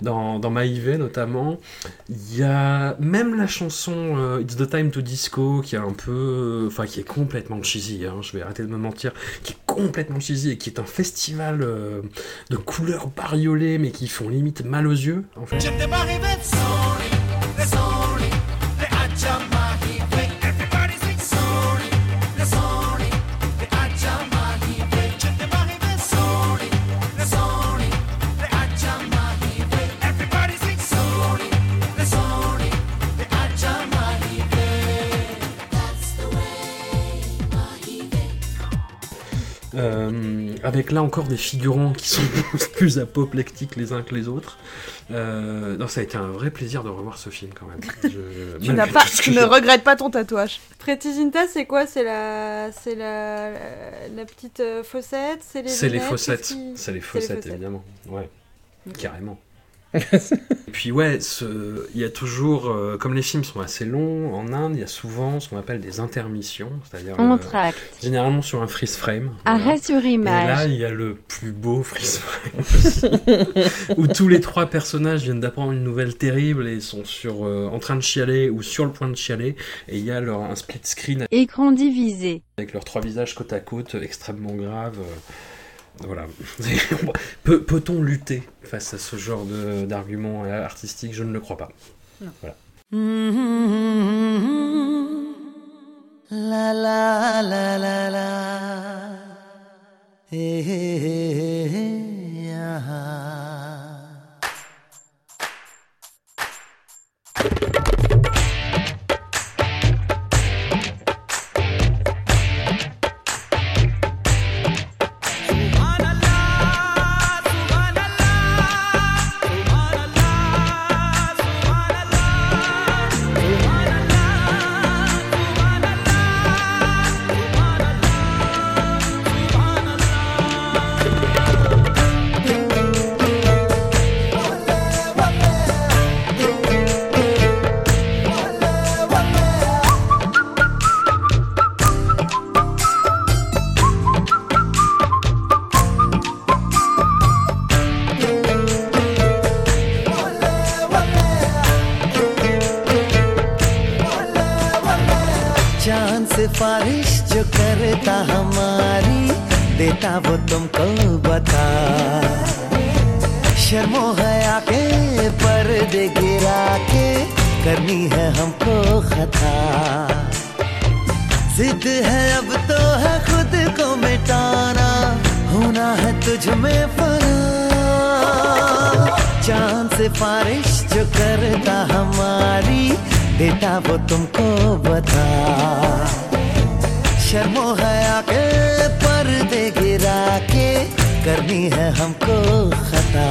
Dans, dans Maïvé, notamment. Il y a même la chanson euh, It's the Time to Disco qui est un peu. Enfin, qui est complètement cheesy, hein, je vais arrêter de me mentir, qui est complètement cheesy et qui est un festival euh, de couleurs bariolées mais qui font limite mal aux yeux, en fait. Euh, avec là encore des figurants qui sont plus apoplectiques les uns que les autres. Euh, non, ça a été un vrai plaisir de revoir ce film quand même. Je- Tu, n'as pas, tu ne regrettes pas ton tatouage. Pretty Zinta, c'est quoi? C'est la, c'est la, la, la petite euh, fossette? C'est les. C'est les fossettes, c'est les les fossettes fossettes. évidemment, ouais, carrément. Et puis ouais, il y a toujours, euh, comme les films sont assez longs, en Inde, il y a souvent ce qu'on appelle des intermissions, c'est-à-dire euh, généralement sur un freeze frame. Arrêt sur Et là, image. il y a le plus beau freeze frame aussi, où tous les trois personnages viennent d'apprendre une nouvelle terrible et sont sur, euh, en train de chialer ou sur le point de chialer, et il y a leur, un split screen Écran divisé. avec leurs trois visages côte à côte, extrêmement graves. Voilà. Peut- Peut-on lutter face à ce genre de- d'argument euh, artistique? Je ne le crois pas. Non. Voilà. La la la la la. Hey, hey, hey, hey, सिफारिश जो करता हमारी, देता वो तुमको बता। शर्मो है आके, पर्दे गिरा के, करनी है हमको खता। जिद है अब तो है खुद को मिटाना, होना है तुझ में फना। चाँद सिफारिश जो करता हमारी बेटा वो तुमको बता। शर्मो है आके पर्दे गिरा के करनी है हमको खता।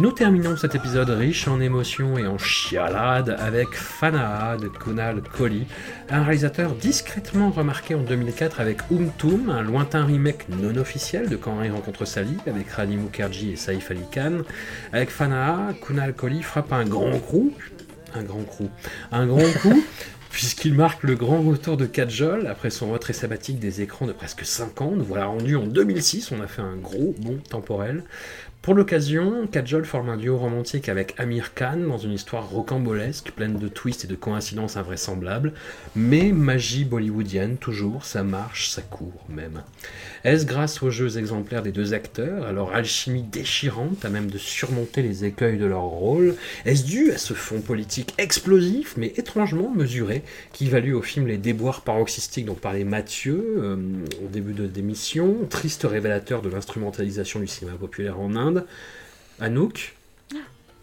Nous terminons cet épisode riche en émotions et en chialades avec Fanaa de Kunal Kohli, un réalisateur discrètement remarqué en 2004 avec Umtum, un lointain remake non officiel de Quand Harry rencontre Sally avec Rani Mukherjee et Saif Ali Khan. Avec Fanaa, Kunal Kohli frappe un grand coup, un grand coup, un grand coup. Puisqu'il marque le grand retour de Kajol après son retrait sabbatique des écrans de presque 5 ans, nous voilà rendus en 2006, on a fait un gros bond temporel. Pour l'occasion, Kajol forme un duo romantique avec Amir Khan dans une histoire rocambolesque, pleine de twists et de coïncidences invraisemblables, mais magie bollywoodienne toujours, ça marche, ça court même. Est-ce grâce aux jeux exemplaires des deux acteurs, à leur alchimie déchirante, à même de surmonter les écueils de leur rôle Est-ce dû à ce fond politique explosif, mais étrangement mesuré, qui valut au film les déboires paroxystiques dont parlait Mathieu euh, au début de l'émission, triste révélateur de l'instrumentalisation du cinéma populaire en Inde? Anouk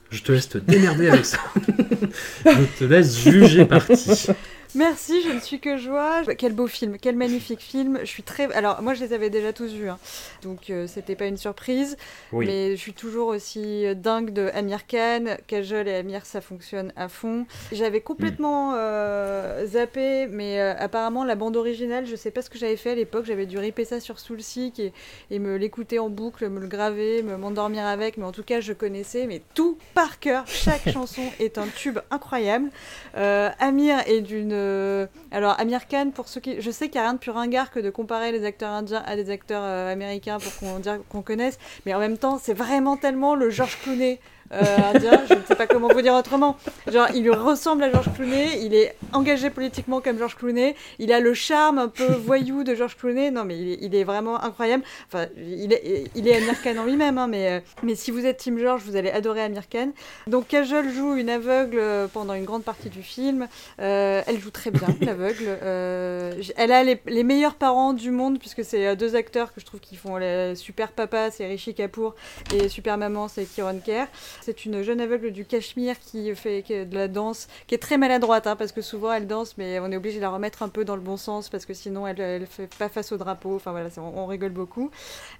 je te laisse te démerder avec ça. je te laisse juger parti. Merci, je ne suis que joie. Quel beau film, quel magnifique film. Je suis très. Alors, moi, je les avais déjà tous vus, hein. donc euh, c'était pas une surprise. Oui. Mais je suis toujours aussi euh, dingue de Amir Khan. Kajol et Amir, ça fonctionne à fond. J'avais complètement euh, zappé, mais euh, apparemment, la bande originale, je sais pas ce que j'avais fait à l'époque. J'avais dû ripper ça sur Soulseek et, et me l'écouter en boucle, me le graver, me m'endormir avec. Mais en tout cas, je connaissais mais tout par cœur. Chaque chanson est un tube incroyable. Amir est d'une. Alors, Amir Khan, pour ceux qui. Je sais qu'il n'y a rien de plus ringard que de comparer les acteurs indiens à des acteurs euh, américains pour qu'on connaisse. Mais en même temps, c'est vraiment tellement le George Clooney. Euh, indien, je ne sais pas comment vous dire autrement. Genre, il lui ressemble à George Clooney, il est engagé politiquement comme George Clooney, il a le charme un peu voyou de George Clooney. Non, mais il est, il est vraiment incroyable. Enfin, il est, il est Amir Khan en lui-même, hein, mais, euh, mais si vous êtes Team George, vous allez adorer Amir Khan. Donc, Kajol joue une aveugle euh, pendant une grande partie du film. Euh, elle joue très bien, l'aveugle. Euh, elle a les, les meilleurs parents du monde, puisque c'est deux acteurs que je trouve qui font les super papa, c'est Rishi Kapoor, et super maman, c'est Kiran Kher. C'est une jeune aveugle du Cachemire qui fait de la danse, qui est très maladroite, hein, parce que souvent elle danse, mais on est obligé de la remettre un peu dans le bon sens, parce que sinon elle, elle fait pas face au drapeau. Enfin voilà, on, rigole beaucoup.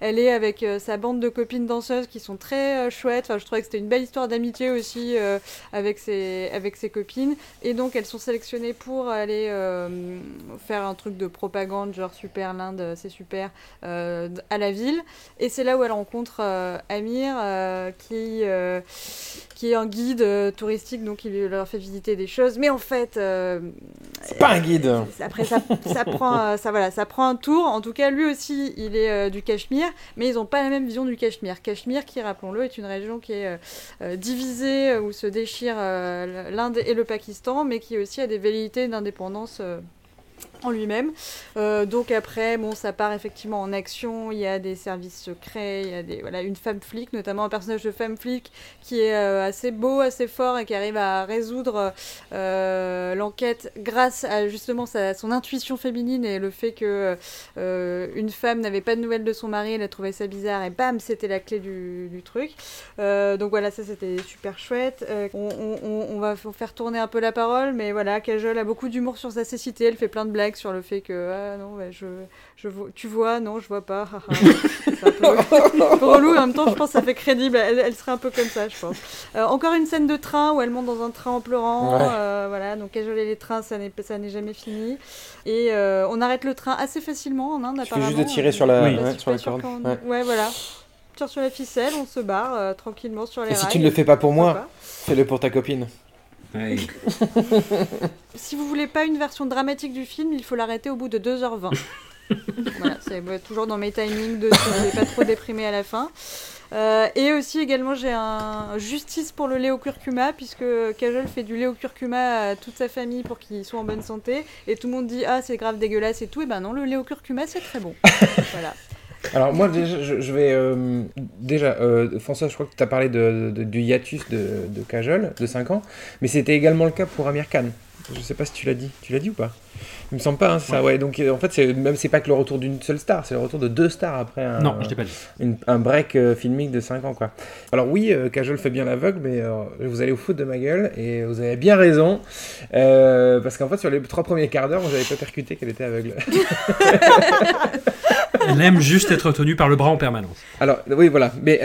Elle est avec euh, sa bande de copines danseuses qui sont très euh, chouettes. Enfin, je trouvais que c'était une belle histoire d'amitié aussi euh, avec ses avec ses copines. Et donc elles sont sélectionnées pour aller faire un truc de propagande, genre super l'Inde, c'est super, à la ville. Et c'est là où elle rencontre Amir, qui qui est un guide euh, touristique, donc il leur fait visiter des choses. Mais en fait, euh, C'est pas un guide. après ça, ça prend, euh, ça voilà, ça prend un tour. En tout cas, lui aussi, il est euh, du Cachemire, mais ils n'ont pas la même vision du Cachemire. Cachemire, qui rappelons-le, est une région qui est divisée où se déchirent l'Inde et le Pakistan, mais qui aussi a des velléités d'indépendance. En lui-même. Euh, donc après, bon, ça part effectivement en action. Il y a des services secrets, il y a des, voilà, une femme flic, notamment un personnage de femme flic qui est euh, assez beau, assez fort et qui arrive à résoudre euh, l'enquête grâce à justement sa, son intuition féminine et le fait que une femme n'avait pas de nouvelles de son mari, elle a trouvé ça bizarre et bam, c'était la clé du, truc. Donc voilà, ça c'était super chouette. On, va faire tourner un peu la parole, mais voilà, Kajol a beaucoup d'humour sur sa cécité. Elle fait plein de blagues sur le fait que ah non, je, je tu vois, non, je vois pas. C'est un peu, relou. En même temps, je pense que ça fait crédible. Elle, elle serait un peu comme ça, je pense. Euh, encore une scène de train où elle monte dans un train en pleurant. Ouais. Euh, voilà, donc Kajol et les trains, ça n'est ça n'est jamais fini. Et euh, on arrête le train assez facilement en Inde. Il juste de tirer sur la- ouais, sur la corde. qu'on- Ouais. ouais, voilà. Tire sur la ficelle, on se barre euh, tranquillement sur les Et si rails. tu ne le fais pas pour moi, fais-le pour ta copine. Si vous voulez pas une version dramatique du film, il faut l'arrêter au bout de 2h20. voilà, c'est ouais, toujours dans mes timings de si pas trop déprimer à la fin. Euh, et aussi également j'ai un justice pour le Léo Curcuma puisque Kajol fait du Léo Curcuma à toute sa famille pour qu'ils soient en bonne santé et tout le monde dit ah c'est grave dégueulasse et tout et ben non le Léo Curcuma c'est très bon. voilà. Alors moi je, vais euh, déjà euh, François, je crois que tu as parlé du hiatus de, de de 5 ans, mais c'était également le cas pour Amir Khan. Je sais pas si tu l'as dit. Tu l'as dit ou pas? Il me semble pas, hein, c'est ça, ouais. Donc euh, en fait, c'est, même c'est pas que le retour d'une seule star, c'est le retour de deux stars après un, Non, je pas dit. une- un break euh, filmique de 5 ans, quoi. Alors oui, euh, Kajol fait bien l'aveugle, mais euh, vous allez au foot de ma gueule, et vous avez bien raison, euh, parce qu'en fait, sur les trois premiers quarts d'heure, vous avez pas percuté qu'elle était aveugle. Elle aime juste être tenue par le bras en permanence. Alors, oui, voilà. Mais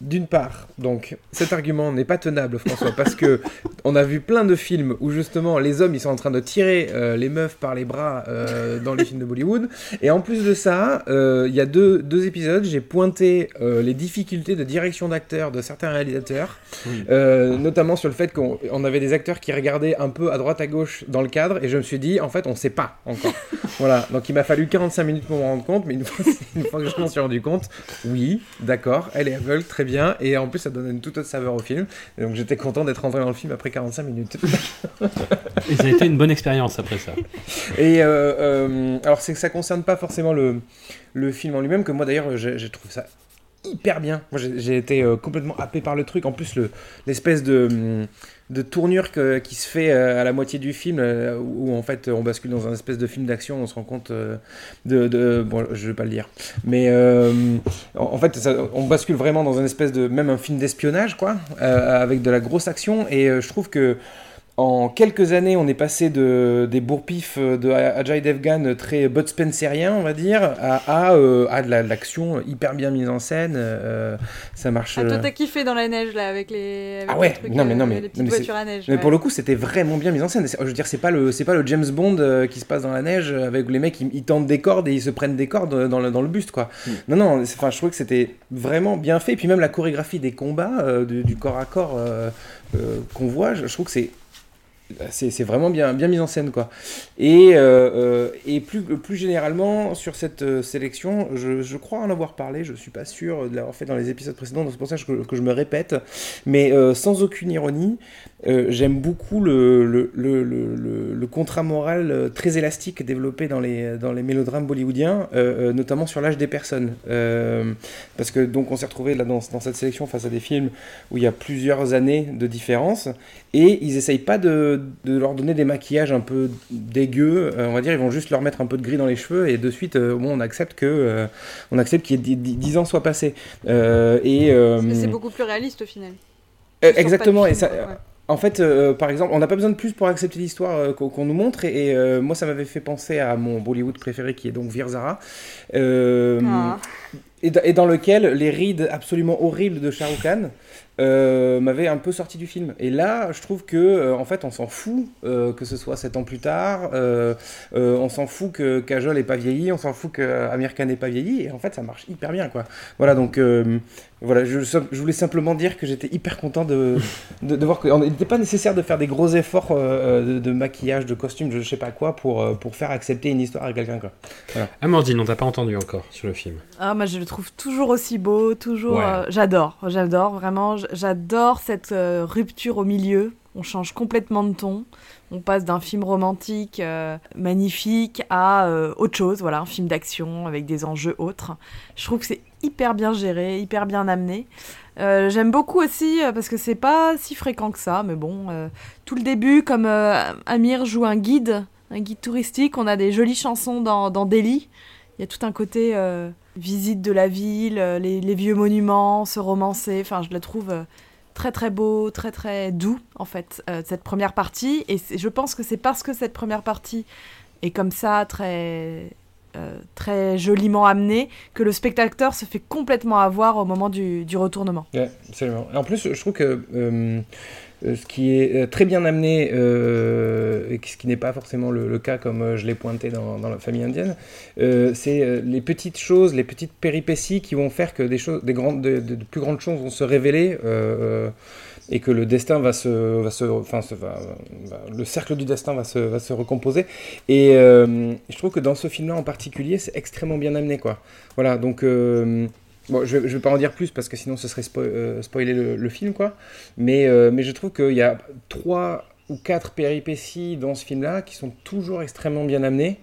d'une part, donc, cet argument n'est pas tenable, François, parce que on a vu plein de films où justement les hommes ils sont en train de tirer les meufs par les bras euh, dans les films de Bollywood. Et en plus de ça, euh, il y a deux, deux épisodes, j'ai pointé euh, les difficultés de direction d'acteurs de certains réalisateurs, notamment sur le fait qu'on on avait des acteurs qui regardaient un peu à droite à gauche dans le cadre, et je me suis dit, en fait, on sait pas encore. voilà. Donc il m'a fallu 45 minutes pour m'en rendre compte, mais une fois, une fois que je m'en suis rendu compte, oui, d'accord, elle est aveugle, très bien, et en plus ça donne une toute autre saveur au film. Et donc j'étais content d'être rentré dans le film après 45 minutes. Et ça a été une bonne expérience après ça. Et euh, euh, alors c'est que ça concerne pas forcément le, le film en lui-même, que moi d'ailleurs j'ai trouvé ça hyper bien. Moi j'ai été euh, complètement happé par le truc. En plus le- l'espèce de, de tournure que- qui se fait à la moitié du film, où, en fait on bascule dans un espèce de film d'action, on se rend compte de, Bon je vais pas le dire. Mais en, fait on bascule vraiment dans un espèce de... Même un film d'espionnage quoi, avec de la grosse action. Et je trouve que... En quelques années, on est passé de, des bourpifs de Ajay Devgan très Bud Spencerien, on va dire, à, à, euh, à de la- de l'action hyper bien mise en scène. euh, ça marche. Ah, toi, euh, t'as kiffé dans la neige, là, avec les, avec ah les ouais, trucs, non mais non euh, mais, les non, petites mais voitures à neige. mais ouais. pour le coup, c'était vraiment bien mis en scène. Je veux dire, c'est pas le, c'est pas le James Bond euh, qui se passe dans la neige euh, avec où les mecs ils, ils tentent des cordes et ils se prennent des cordes dans le, dans le buste quoi. Non non, enfin je trouvais que c'était vraiment bien fait. Et puis même la chorégraphie des combats, euh, du, du corps à corps euh, euh, qu'on voit, je, je trouve que c'est c'est vraiment bien, mis en scène quoi. Et, euh, euh, plus, généralement sur cette euh, sélection, je, crois en avoir parlé, je suis pas sûr de l'avoir fait dans les épisodes précédents, donc c'est pour ça que, je me répète, mais sans aucune ironie, j'aime beaucoup le, contrat moral très élastique développé dans les, mélodrames bollywoodiens, notamment sur l'âge des personnes. Parce que donc on s'est retrouvé là dans cette sélection face à des films où il y a plusieurs années de différence et ils essayent pas de, de leur donner des maquillages un peu dégueux, euh, on va dire, ils vont juste leur mettre un peu de gris dans les cheveux et de suite, euh, bon, on accepte que euh, on accepte qu'il y ait 10 ans soient passés. Euh, et euh, c'est beaucoup plus réaliste au final. euh, exactement. Et ça, ouais. En fait, euh, par exemple, on n'a pas besoin de plus pour accepter l'histoire euh, qu'on nous montre. Et, et, euh, moi, ça m'avait fait penser à mon Bollywood préféré, qui est donc Virzara. Euh, Ah. et, et dans lequel les rides absolument horribles de Shah Rukh Khan euh, m'avaient un peu sorti du film. Et là, je trouve que, euh, en fait, on s'en fout euh, que ce soit 7 ans plus tard. on s'en fout que Kajol n'ait pas vieilli. On s'en fout que Amir Khan n'ait pas vieilli. Et en fait, ça marche hyper bien, quoi. Voilà, donc voilà, je, je voulais simplement dire que j'étais hyper content de, de, de voir qu'il n'était pas nécessaire de faire des gros efforts euh, de, de maquillage, de costume, je sais pas quoi, pour, euh, pour faire accepter une histoire à quelqu'un. Voilà. Amandine, on t'a pas entendu encore sur le film. Ah, moi, je le trouve toujours aussi beau, toujours. Ouais. euh, j'adore, j'adore, vraiment. J'adore cette euh, rupture au milieu. On change complètement de ton. On passe d'un film romantique euh, magnifique à euh, autre chose, voilà, un film d'action avec des enjeux autres. Je trouve que c'est hyper bien géré, hyper bien amené. Euh, J'aime beaucoup aussi euh, parce que c'est pas si fréquent que ça, mais bon, euh, tout le début, comme Amir joue un guide, un guide touristique, on a des jolies chansons dans, Delhi. Il y a tout un côté visite de la ville, les, les vieux monuments, se romancer. Enfin, je le trouve très très beau, très très doux en fait cette première partie. Et je pense que c'est parce que cette première partie est comme ça très euh, très joliment amenée que le spectateur se fait complètement avoir au moment du, retournement. Absolument. Et en plus, je trouve que euh, euh, ce qui est très bien amené, et ce qui n'est pas forcément le, cas comme je l'ai pointé dans, la famille indienne, c'est les petites choses, les petites péripéties qui vont faire que des choses, des grandes, de, de- de plus grandes choses vont se révéler. Et que le destin va se, va se, enfin, va- le cercle du destin va se, va se recomposer. Et euh, je trouve que dans ce film-là en particulier, c'est extrêmement bien amené, quoi. Voilà, donc euh, bon, je, je vais pas en dire plus parce que sinon ce serait euh, spoiler le, le film, quoi. Mais, mais je trouve qu'il y a trois ou quatre péripéties dans ce film-là qui sont toujours extrêmement bien amenées.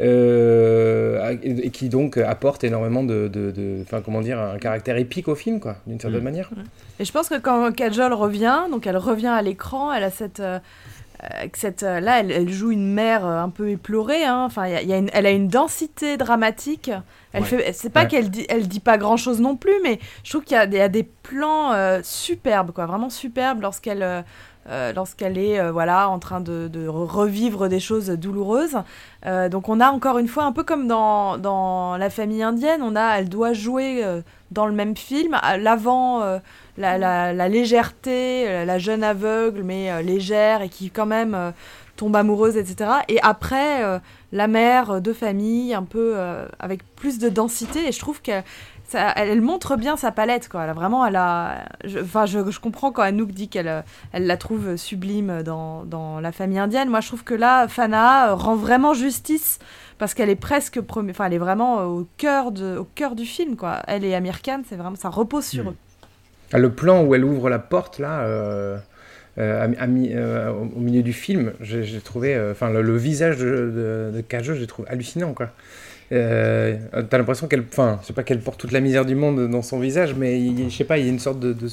Euh, et, qui donc apportent énormément de, de, de- enfin comment dire, un caractère épique au film, quoi, d'une certaine manière. Et je pense que quand Kajol revient, donc elle revient à l'écran, elle a cette, euh, cette, euh, là, elle, elle joue une mère un peu éplorée. hein. Enfin, il y a- il y a une- elle a une densité dramatique. Elle Ouais. fait, c'est pas Ouais. qu'elle dit, elle dit pas grand chose non plus, mais je trouve qu'il y a, des- il y a des plans euh, superbes, quoi, vraiment superbes lorsqu'elle, euh, lorsqu'elle est, euh, voilà, en train de, de re- revivre des choses douloureuses. Euh, donc on a encore une fois, un peu comme dans, La famille indienne, on a, elle doit jouer dans le même film, l'avant, la, légèreté, la jeune aveugle, mais légère et qui quand même tombe amoureuse, etc. Et après, la mère de famille, un peu avec plus de densité, et je trouve que ça, elle, montre bien sa palette, quoi. Elle a vraiment, elle a, je- enfin, je, je comprends quand Anouk dit qu'elle, euh, elle la trouve sublime dans, dans la famille indienne. Moi, je trouve que là, Fana euh, rend vraiment justice parce qu'elle est presque, premi- enfin, elle est vraiment euh, au cœur de, au cœur du film, quoi. Elle et Amir Khan, c'est vraiment, ça repose sur Mm. eux. Ah, le plan où elle ouvre la porte, là, euh, euh, à à euh, au milieu du film, j'ai trouvé. Enfin, le, le visage de, de, de j'ai trouvé hallucinant, quoi. Euh, T'as l'impression qu'elle. Enfin, je sais pas qu'elle porte toute la misère du monde dans son visage, mais il- je sais pas, il y a une sorte de, de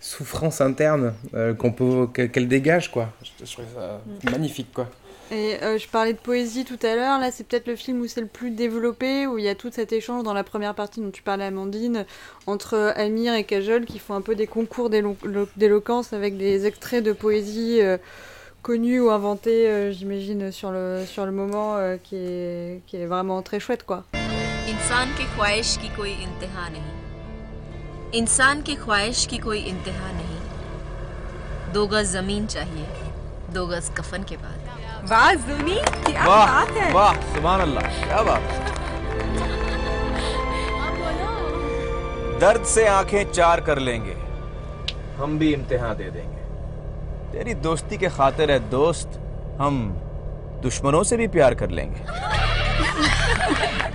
souffrance interne euh, qu'on peut qu'elle dégage, quoi. Je, je trouvais ça Mm. magnifique, quoi. Et euh, je parlais de poésie tout à l'heure, là c'est peut-être le film où c'est le plus développé, où il y a tout cet échange dans la première partie dont tu parlais Amandine, entre Amir et Kajol qui font un peu des concours d'élo- lo- d'éloquence avec des extraits de poésie euh, ou inventés, euh, j'imagine, sur le, sur le moment, euh, qui, est, qui est vraiment très chouette quoi. इंसान के ख्वाहिश की कोई इंतहा नहीं इंसान के ख्वाहिश की कोई इंतहा नहीं दो गज ज़मीन चाहिए दो गज कफन के बाद। वाह जुनी क्या बात है। वाह सुभान अल्लाह क्या बात दर्द से आँखें चार कर लेंगे हम भी इम्तिहान दे देंगे। तेरी दोस्ती के खातिर है दोस्त हम दुश्मनों से भी प्यार कर लेंगे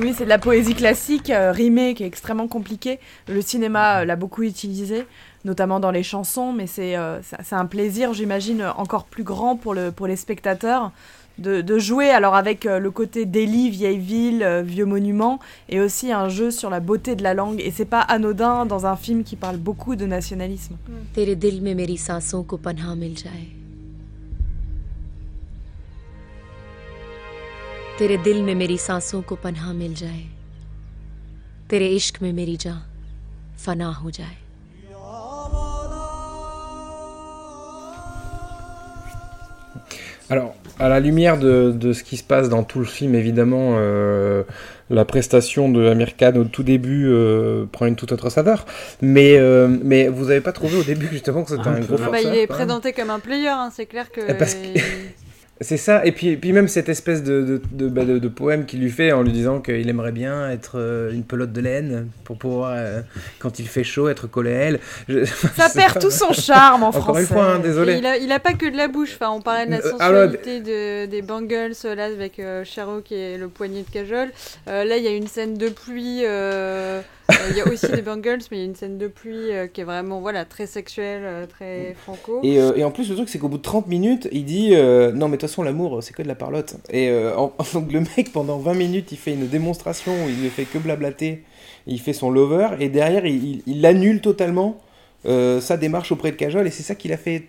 Oui, c'est de la poésie classique, euh, rimée, qui est extrêmement compliquée. Le cinéma euh, l'a beaucoup utilisé, notamment dans les chansons, mais c'est euh, c'est- c'est un plaisir, j'imagine, encore plus grand pour, le, pour les spectateurs de, de jouer alors avec euh, le côté délit, vieille ville, euh, vieux monument, et aussi un jeu sur la beauté de la langue. Et c'est pas anodin dans un film qui parle beaucoup de nationalisme. तेरे दिल में मेरी सांसों को पन्हा मिल जाए तेरे दिल में मेरी सांसों को पन्हा मिल जाए तेरे इश्क में मेरी जान फना हो जाए Alors, à la lumière de, de ce qui se passe dans tout le film, évidemment, euh, la prestation de Amir Khan au tout début euh, prend une toute autre saveur. Mais, euh, mais vous n'avez pas trouvé au début justement que c'était un, gros Ah bah, forceur il est présenté comme un player, hein, c'est clair que. Eh, Parce que- C'est ça, et puis, puis même cette espèce de, de, de, bah, de- de poème qu'il lui fait en lui disant qu'il aimerait bien être euh, une pelote de laine pour pouvoir, euh, quand il fait chaud, être collé à elle. Je- Ça perd pas- tout son charme en Encore une français. fois, hein, Et désolé. Il a, il a pas que de la bouche. Enfin, on parlait de la Euh, sensualité de, des bangles là avec euh, Charo qui est le poignet de cajole. Euh, là, il y a une scène de pluie. Euh, Il y a aussi des bangles, mais il y a une scène de pluie euh, qui est vraiment voilà très sexuelle, euh, très franco. Et, et en plus, le truc, c'est qu'au bout de 30 minutes, il dit Non, mais de toute façon, l'amour, c'est que de la parlotte. Et en- donc, le mec, pendant 20 minutes, il fait une démonstration où il ne fait que blablater. Il fait son lover, et derrière, il, il- il annule totalement euh, sa démarche auprès de Cajol, et c'est ça qui l'a fait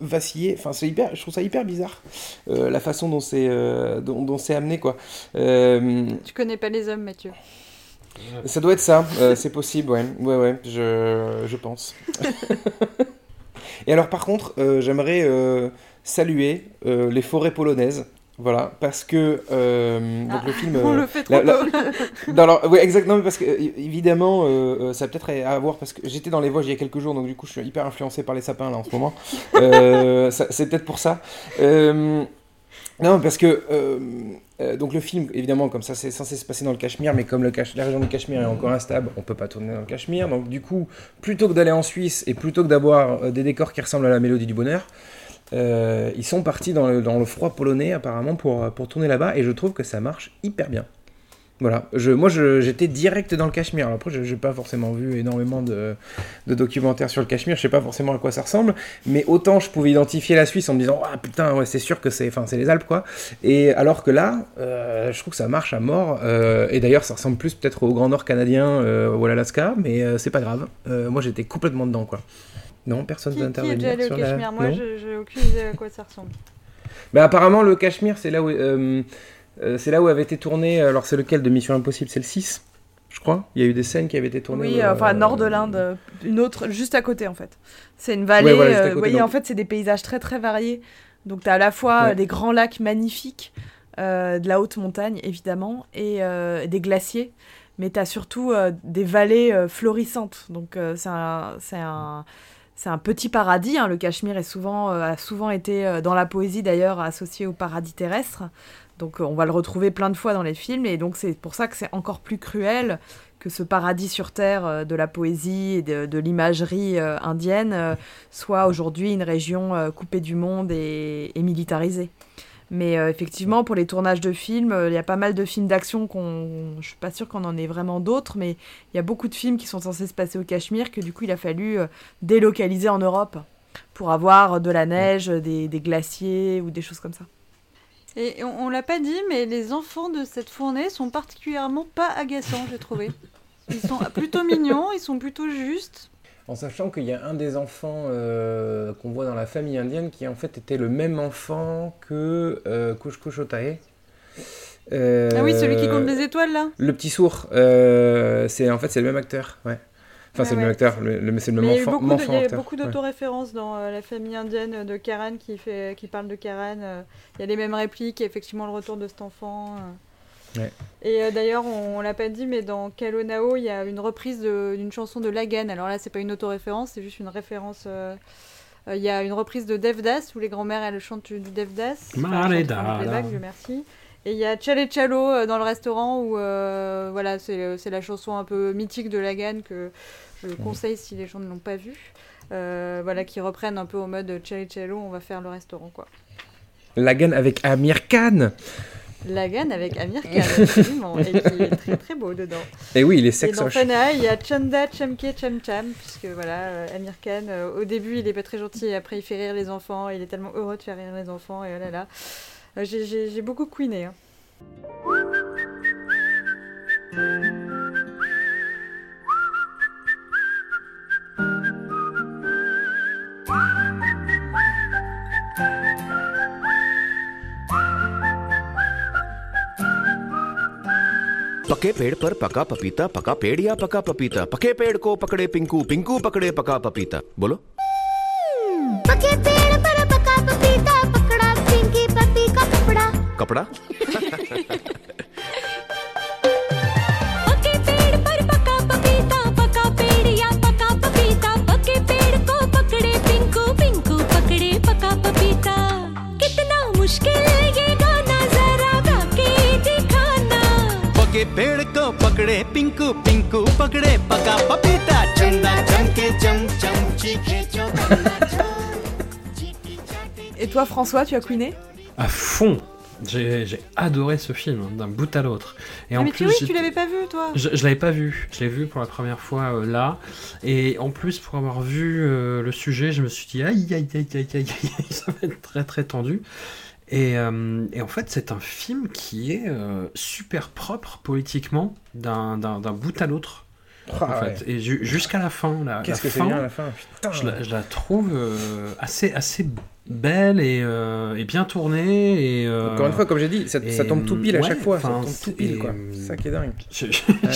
vaciller. Enfin, c'est hyper, je trouve ça hyper bizarre, euh, la façon dont c'est euh, dont, dont c'est amené, quoi. Tu connais pas les hommes, Mathieu? Ça doit être ça, euh, c'est possible, ouais, ouais, ouais, je, je pense. Et alors, par contre, euh, j'aimerais euh, saluer euh, les forêts polonaises. Voilà, parce que euh, donc le film. on euh, le fait trop la- la- tôt. Non, alors, ouais, exactement, parce que évidemment, ça a peut-être à voir parce que j'étais dans les Vosges il y a quelques jours, donc du coup, je suis hyper influencé par les sapins là en ce moment. Euh, c'est peut-être pour ça. Non, parce que euh, euh, donc le film, évidemment, comme ça, c'est censé se passer dans le Cachemire, mais comme la région du Cachemire est encore instable, on peut pas tourner dans le Cachemire. Donc du coup, plutôt que d'aller en Suisse et plutôt que d'avoir euh, des décors qui ressemblent à la Mélodie du Bonheur, ils sont partis dans le, dans le froid polonais apparemment pour, pour tourner là-bas, et je trouve que ça marche hyper bien. Voilà, je, moi j'étais direct dans le Cachemire. Alors après, je n'ai pas forcément vu énormément de, de documentaires sur le Cachemire, je sais pas forcément à quoi ça ressemble, mais autant je pouvais identifier la Suisse en me disant Ah putain, ouais, c'est sûr que c'est les Alpes quoi. Et alors que là, euh, je trouve que ça marche à mort. euh, et d'ailleurs, ça ressemble plus peut-être au Grand Nord canadien euh, ou à l'Alaska, mais c'est pas grave. Moi j'étais complètement dedans quoi. Non, personne veut qui est déjà allé au la- Cachemire? Moi, j'ai aucune idée à quoi ça ressemble. Bah, apparemment, le Cachemire, c'est là où. euh, euh, c'est là où avait été tourné. Alors, c'est lequel de Mission Impossible? C'est le 6, je crois. Il y a eu des scènes qui avaient été tournées. Oui, euh, enfin nord de l'Inde, euh, une autre juste à côté en fait. C'est une vallée. Ouais, voilà, juste à euh, côté, vous voyez, donc. en fait, c'est des paysages très très variés. Donc tu as à la fois Ouais. euh, des grands lacs magnifiques, euh, de la haute montagne évidemment, et euh, des glaciers. Mais tu as surtout euh, des vallées euh, florissantes. Donc euh, c'est un, c'est un, c'est un petit paradis. hein. Le Cachemire est souvent, euh, a souvent été euh, dans la poésie d'ailleurs associé au paradis terrestre. Donc euh, on va le retrouver plein de fois dans les films et donc c'est pour ça que c'est encore plus cruel que ce paradis sur terre euh, de la poésie et de, l'imagerie euh, indienne soit aujourd'hui une région coupée du monde et, militarisée. Mais effectivement, pour les tournages de films, il y a pas mal de films d'action qu'on. Je suis pas sûre qu'on en ait vraiment d'autres, mais il y a beaucoup de films qui sont censés se passer au Cachemire que du coup il a fallu délocaliser en Europe pour avoir de la neige, des glaciers ou des choses comme ça. Et on, on l'a pas dit, mais les enfants de cette fournée sont particulièrement pas agaçants, j'ai trouvé. Ils sont plutôt mignons, ils sont plutôt justes. En sachant qu'il y a un des enfants euh, qu'on voit dans la famille indienne qui en fait était le même enfant que euh, Kush Kush Otae. Euh, Ah oui, celui qui compte les étoiles là Le petit sourd. euh, c'est en fait c'est le même acteur. Ouais. Enfin Ouais, c'est le même acteur, le, le- mais c'est le même il y a eu enfant. il y a beaucoup ouais. d'autoréférences dans euh, la famille indienne de Karan qui, fait, qui parle de Karan. euh, Il y a les mêmes répliques, et effectivement le retour de cet enfant. euh. Ouais. Et euh, d'ailleurs, on, on l'a pas dit, mais dans Kalonao, il y a une reprise d'une chanson de Lagan. Alors là, c'est pas une autoréférence, c'est juste une référence. euh, euh, Il y a une reprise de Devdas où les grands-mères elles chantent du Devdas. Enfin, Dieu merci. Et il y a Chale Chalo euh, dans le restaurant où euh, voilà, c'est c'est la chanson un peu mythique de Lagan que je conseille si les gens ne l'ont pas vue. Euh, voilà, qui reprennent un peu au mode Chale Chalo, on va faire le restaurant quoi. Lagan avec Amir Khan. Lagan avec Amir Khan, absolument, et qui est très très beau dedans. Et oui, il est Et sexe dans. Fana, il y a Chanda Chamke Cham Cham, puisque voilà, Amir Khan, au début il est pas très gentil, et après il fait rire les enfants, il est tellement heureux de faire rire les enfants, et oh là là. Euh, j'ai- J'ai j'ai beaucoup queené. hein. पके पेड़ पर पका पपीता पका पेड़ या पका पपीता पके पेड़ को पकड़े पिंकू पिंकू पकड़े पका पपीता बोलो पके पेड़ कपड़ा कपड़ा पके पेड़ पर पका पपीता पका पेड़ या पका पपीता पके पेड़ को पकड़े पिंकू पिंकू पकड़े पका पपीता कितना मुश्किल ये गाना जरा गा के दिखाना पके पेड़ को पकड़े पिंकू पिंकू पकड़े पका पपीता चंदा चमके चम चम चीखे Et toi, François, tu as queené À fond J'ai j'ai adoré ce film, hein, d'un bout à l'autre. Et Ah, en mais plus, tu, oui, j'ai- tu l'avais pas vu toi Je, je l'avais pas vu, je l'ai vu pour la première fois euh, là, et en plus pour avoir vu euh, le sujet, je me suis dit aïe aïe aïe aïe aïe aïe, aïe, ça va être très très tendu. Et, euh, et en fait c'est un film qui est euh, super propre politiquement d'un d'un- d'un bout à l'autre. Ah, en fait. ouais. Et ju- jusqu'à la fin, la, Qu'est-ce la que c'est fin, bien la fin, putain. je la, je la trouve euh, assez assez belle et, euh, et bien tournée et euh, Encore une fois, comme j'ai dit, ça, tombe tout pile à chaque fois. Ça tombe tout pile, quoi. C'est ça qui est dingue. je- Ouais.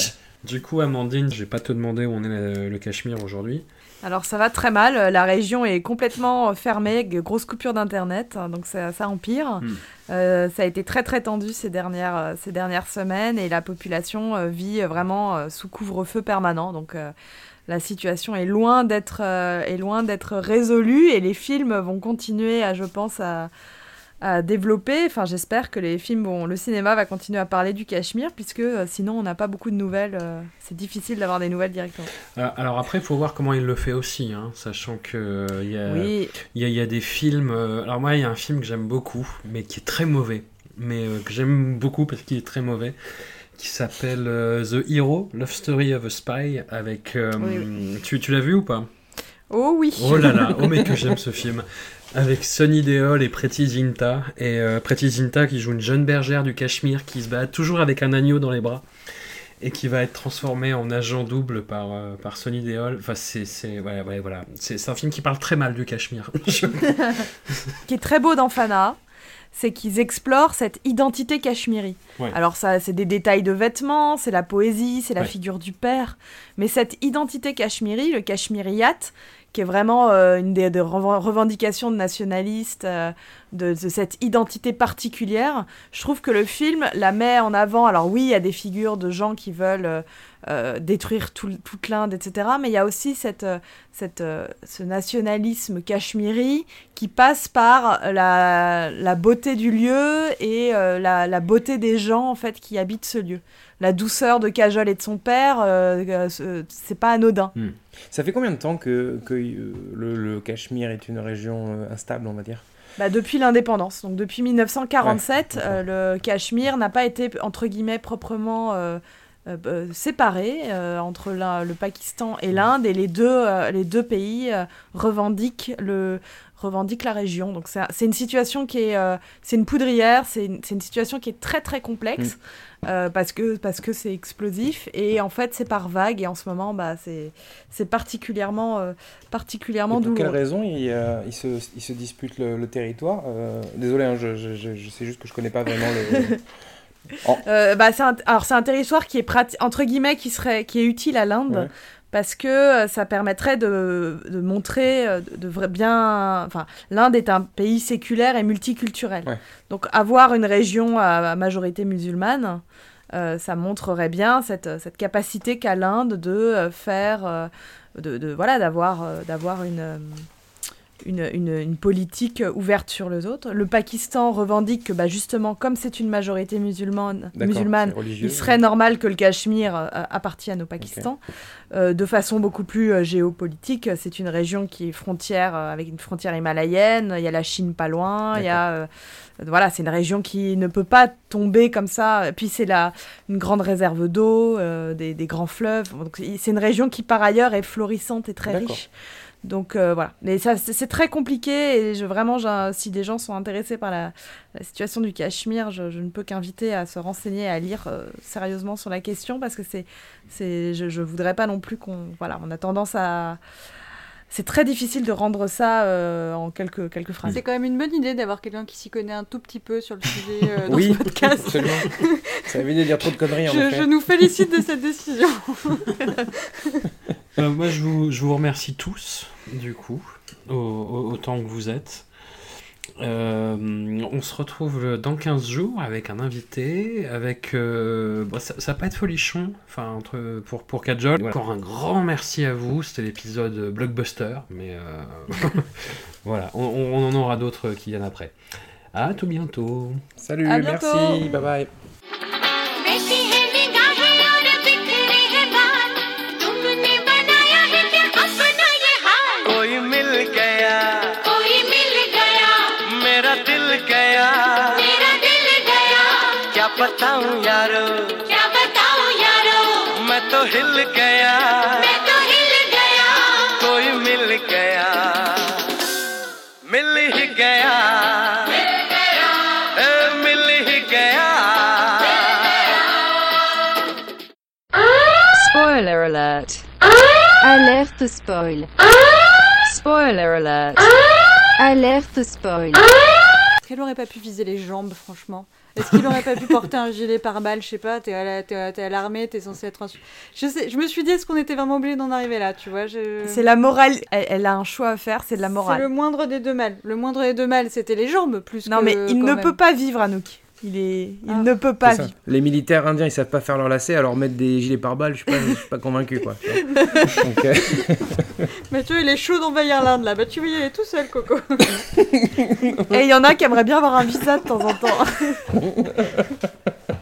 Du coup, Amandine, je vais pas te demander où on est le, le Cachemire aujourd'hui. Alors ça va très mal, la région est complètement fermée, grosse coupure d'internet, hein, donc ça, ça empire. Hmm. Euh, ça a été très très tendu ces dernières, euh, ces dernières semaines et la population euh, vit vraiment euh, sous couvre-feu permanent. Donc euh, la situation est loin d'être euh, est loin d'être résolue et les films vont continuer à, je pense, à, à développer. Enfin, j'espère que les films vont, le cinéma va continuer à parler du Cachemire puisque euh, sinon on n'a pas beaucoup de nouvelles. euh, c'est difficile d'avoir des nouvelles directement. Alors après, il faut voir comment il le fait aussi, hein, sachant que il y, a, Oui. y, a, il y a des films. alors moi, il y a un film que j'aime beaucoup, mais qui est très mauvais, mais que j'aime beaucoup parce qu'il est très mauvais, qui s'appelle euh, The Hero, Love Story of a Spy, avec. euh, Oui, Tu, tu l'as vu ou pas? Oh oui. Oh là là, oh mais que j'aime ce film. Avec Sonny Deol et Preeti Zinta. Et euh, Preeti Zinta qui joue une jeune bergère du Cachemire qui se bat toujours avec un agneau dans les bras. et qui va être transformé en agent double par, euh, par Sonny Deol. Enfin, c'est, c'est, ouais, ouais, voilà. C'est, un film qui parle très mal du Cachemire. Qui est très beau dans Fana, c'est qu'ils explorent cette identité cachemiri. Ouais. Alors ça, c'est des détails de vêtements, c'est la poésie, c'est la Ouais. figure du père, mais cette identité cachemiri, le cachmiriyat, qui est vraiment euh, une des, des reven- revendications de nationalistes, euh, de, de cette identité particulière, je trouve que le film la met en avant. Alors oui, il y a des figures de gens qui veulent euh, détruire tout, toute l'Inde, etc. Mais il y a aussi cette, euh, cette, euh, ce nationalisme cachemiri qui passe par la, la beauté du lieu et euh, la, la beauté des gens en fait qui habitent ce lieu. La douceur de Kajol et de son père, euh, ce- c'est pas anodin. Ça fait combien de temps que, que le, le Cachemire est une région instable, on va dire? Bah, depuis l'indépendance, donc depuis 1947, euh, le Cachemire n'a pas été entre guillemets proprement euh, euh, euh, séparé euh, entre le Pakistan et l'Inde et les deux, les deux pays revendiquent le revendiquent la région. Donc c'est un- c'est une situation qui est c'est une poudrière, c'est une, c'est une situation qui est très très complexe euh, parce que parce que c'est explosif et en fait c'est par vague et en ce moment bah c'est c'est particulièrement particulièrement Et pour quelle douloureux. raison il, euh, il, se, il se dispute le, le territoire Désolé, hein, je, je, je, je sais juste que je connais pas vraiment le. En- Euh, bah, c'est un, alors c'est un territoire qui est prati- entre guillemets qui serait qui est utile à l'Inde Ouais. parce que euh, ça permettrait de, de montrer euh, de, bien enfin l'Inde est un pays séculaire et multiculturel Ouais. donc avoir une région à, à majorité musulmane euh, ça montrerait bien cette, cette capacité qu'a l'Inde de faire de, de- voilà d'avoir d'avoir une une, une, une politique ouverte sur les autres. Le Pakistan revendique que bah, justement, comme c'est une majorité musulmane, musulmane il serait ouais. normal que le Cachemire euh, appartienne au Pakistan. Euh, de façon beaucoup plus euh, géopolitique, c'est une région qui est frontière euh, avec une frontière himalayenne, il y a la Chine pas loin, il y a... voilà, c'est une région qui ne peut pas tomber comme ça. Et Puis c'est la, une grande réserve d'eau, des, des grands fleuves. Donc c'est une région qui par ailleurs est florissante et très riche. Donc euh, voilà, mais ça c'est très compliqué et je, vraiment, si des gens sont intéressés par la, la situation du Cachemire, je, je ne peux qu'inviter à se renseigner, à lire euh, sérieusement sur la question parce que c'est, c'est, je, je voudrais pas non plus qu'on, voilà, on a tendance à, c'est très difficile de rendre ça euh, en quelques quelques phrases. C'est quand même une bonne idée d'avoir quelqu'un qui s'y connaît un tout petit peu sur le sujet euh, dans oui, ce podcast. absolument. Ça évite de dire trop de conneries en Je, effet. je nous félicite de cette décision. Euh, moi, je vous, je vous remercie tous, du coup, au- au- autant que vous êtes. Euh, on se retrouve dans 15 jours avec un invité, avec... euh, bon, ça, ça va pas être folichon, enfin, entre, pour, pour Kajol. Encore un grand merci à vous, c'était l'épisode blockbuster, mais euh, voilà, on, on en aura d'autres qui viennent après. À tout bientôt. Salut, À bientôt. merci, bye bye. बताऊं यारो क्या बताऊं यारो मैं तो हिल गया मैं तो हिल गया कोई मिल गया मिल ही गया मिल गया ए, मिल ही गया Spoiler alert. Alerte spoil. Spoiler alert. Alerte spoil. Est-ce qu'elle aurait pas pu viser les jambes, franchement Est-ce qu'il aurait pas pu porter un gilet pare-balles Je sais pas, t'es à l'armée, t'es censé être un... Je, sais, je me suis dit, est-ce qu'on était vraiment obligé d'en arriver là, tu vois je... C'est la morale, elle, elle a un choix à faire, c'est de la C'est morale. le moindre des deux mal. Le moindre des deux mal, c'était les jambes, plus Non que- mais il ne même. peut pas vivre Anouk. Il est, il Ah. ne peut pas vivre. Les militaires indiens, ils savent pas faire leur lacet, alors mettre des gilets pare-balles, je suis pas, je suis pas convaincu quoi. Donc, euh, Mais tu vois, il est chaud d'envahir l'Inde là. Bah tu vas y aller tout seul, Coco. Et il y en a qui aimeraient bien avoir un visa de temps en temps.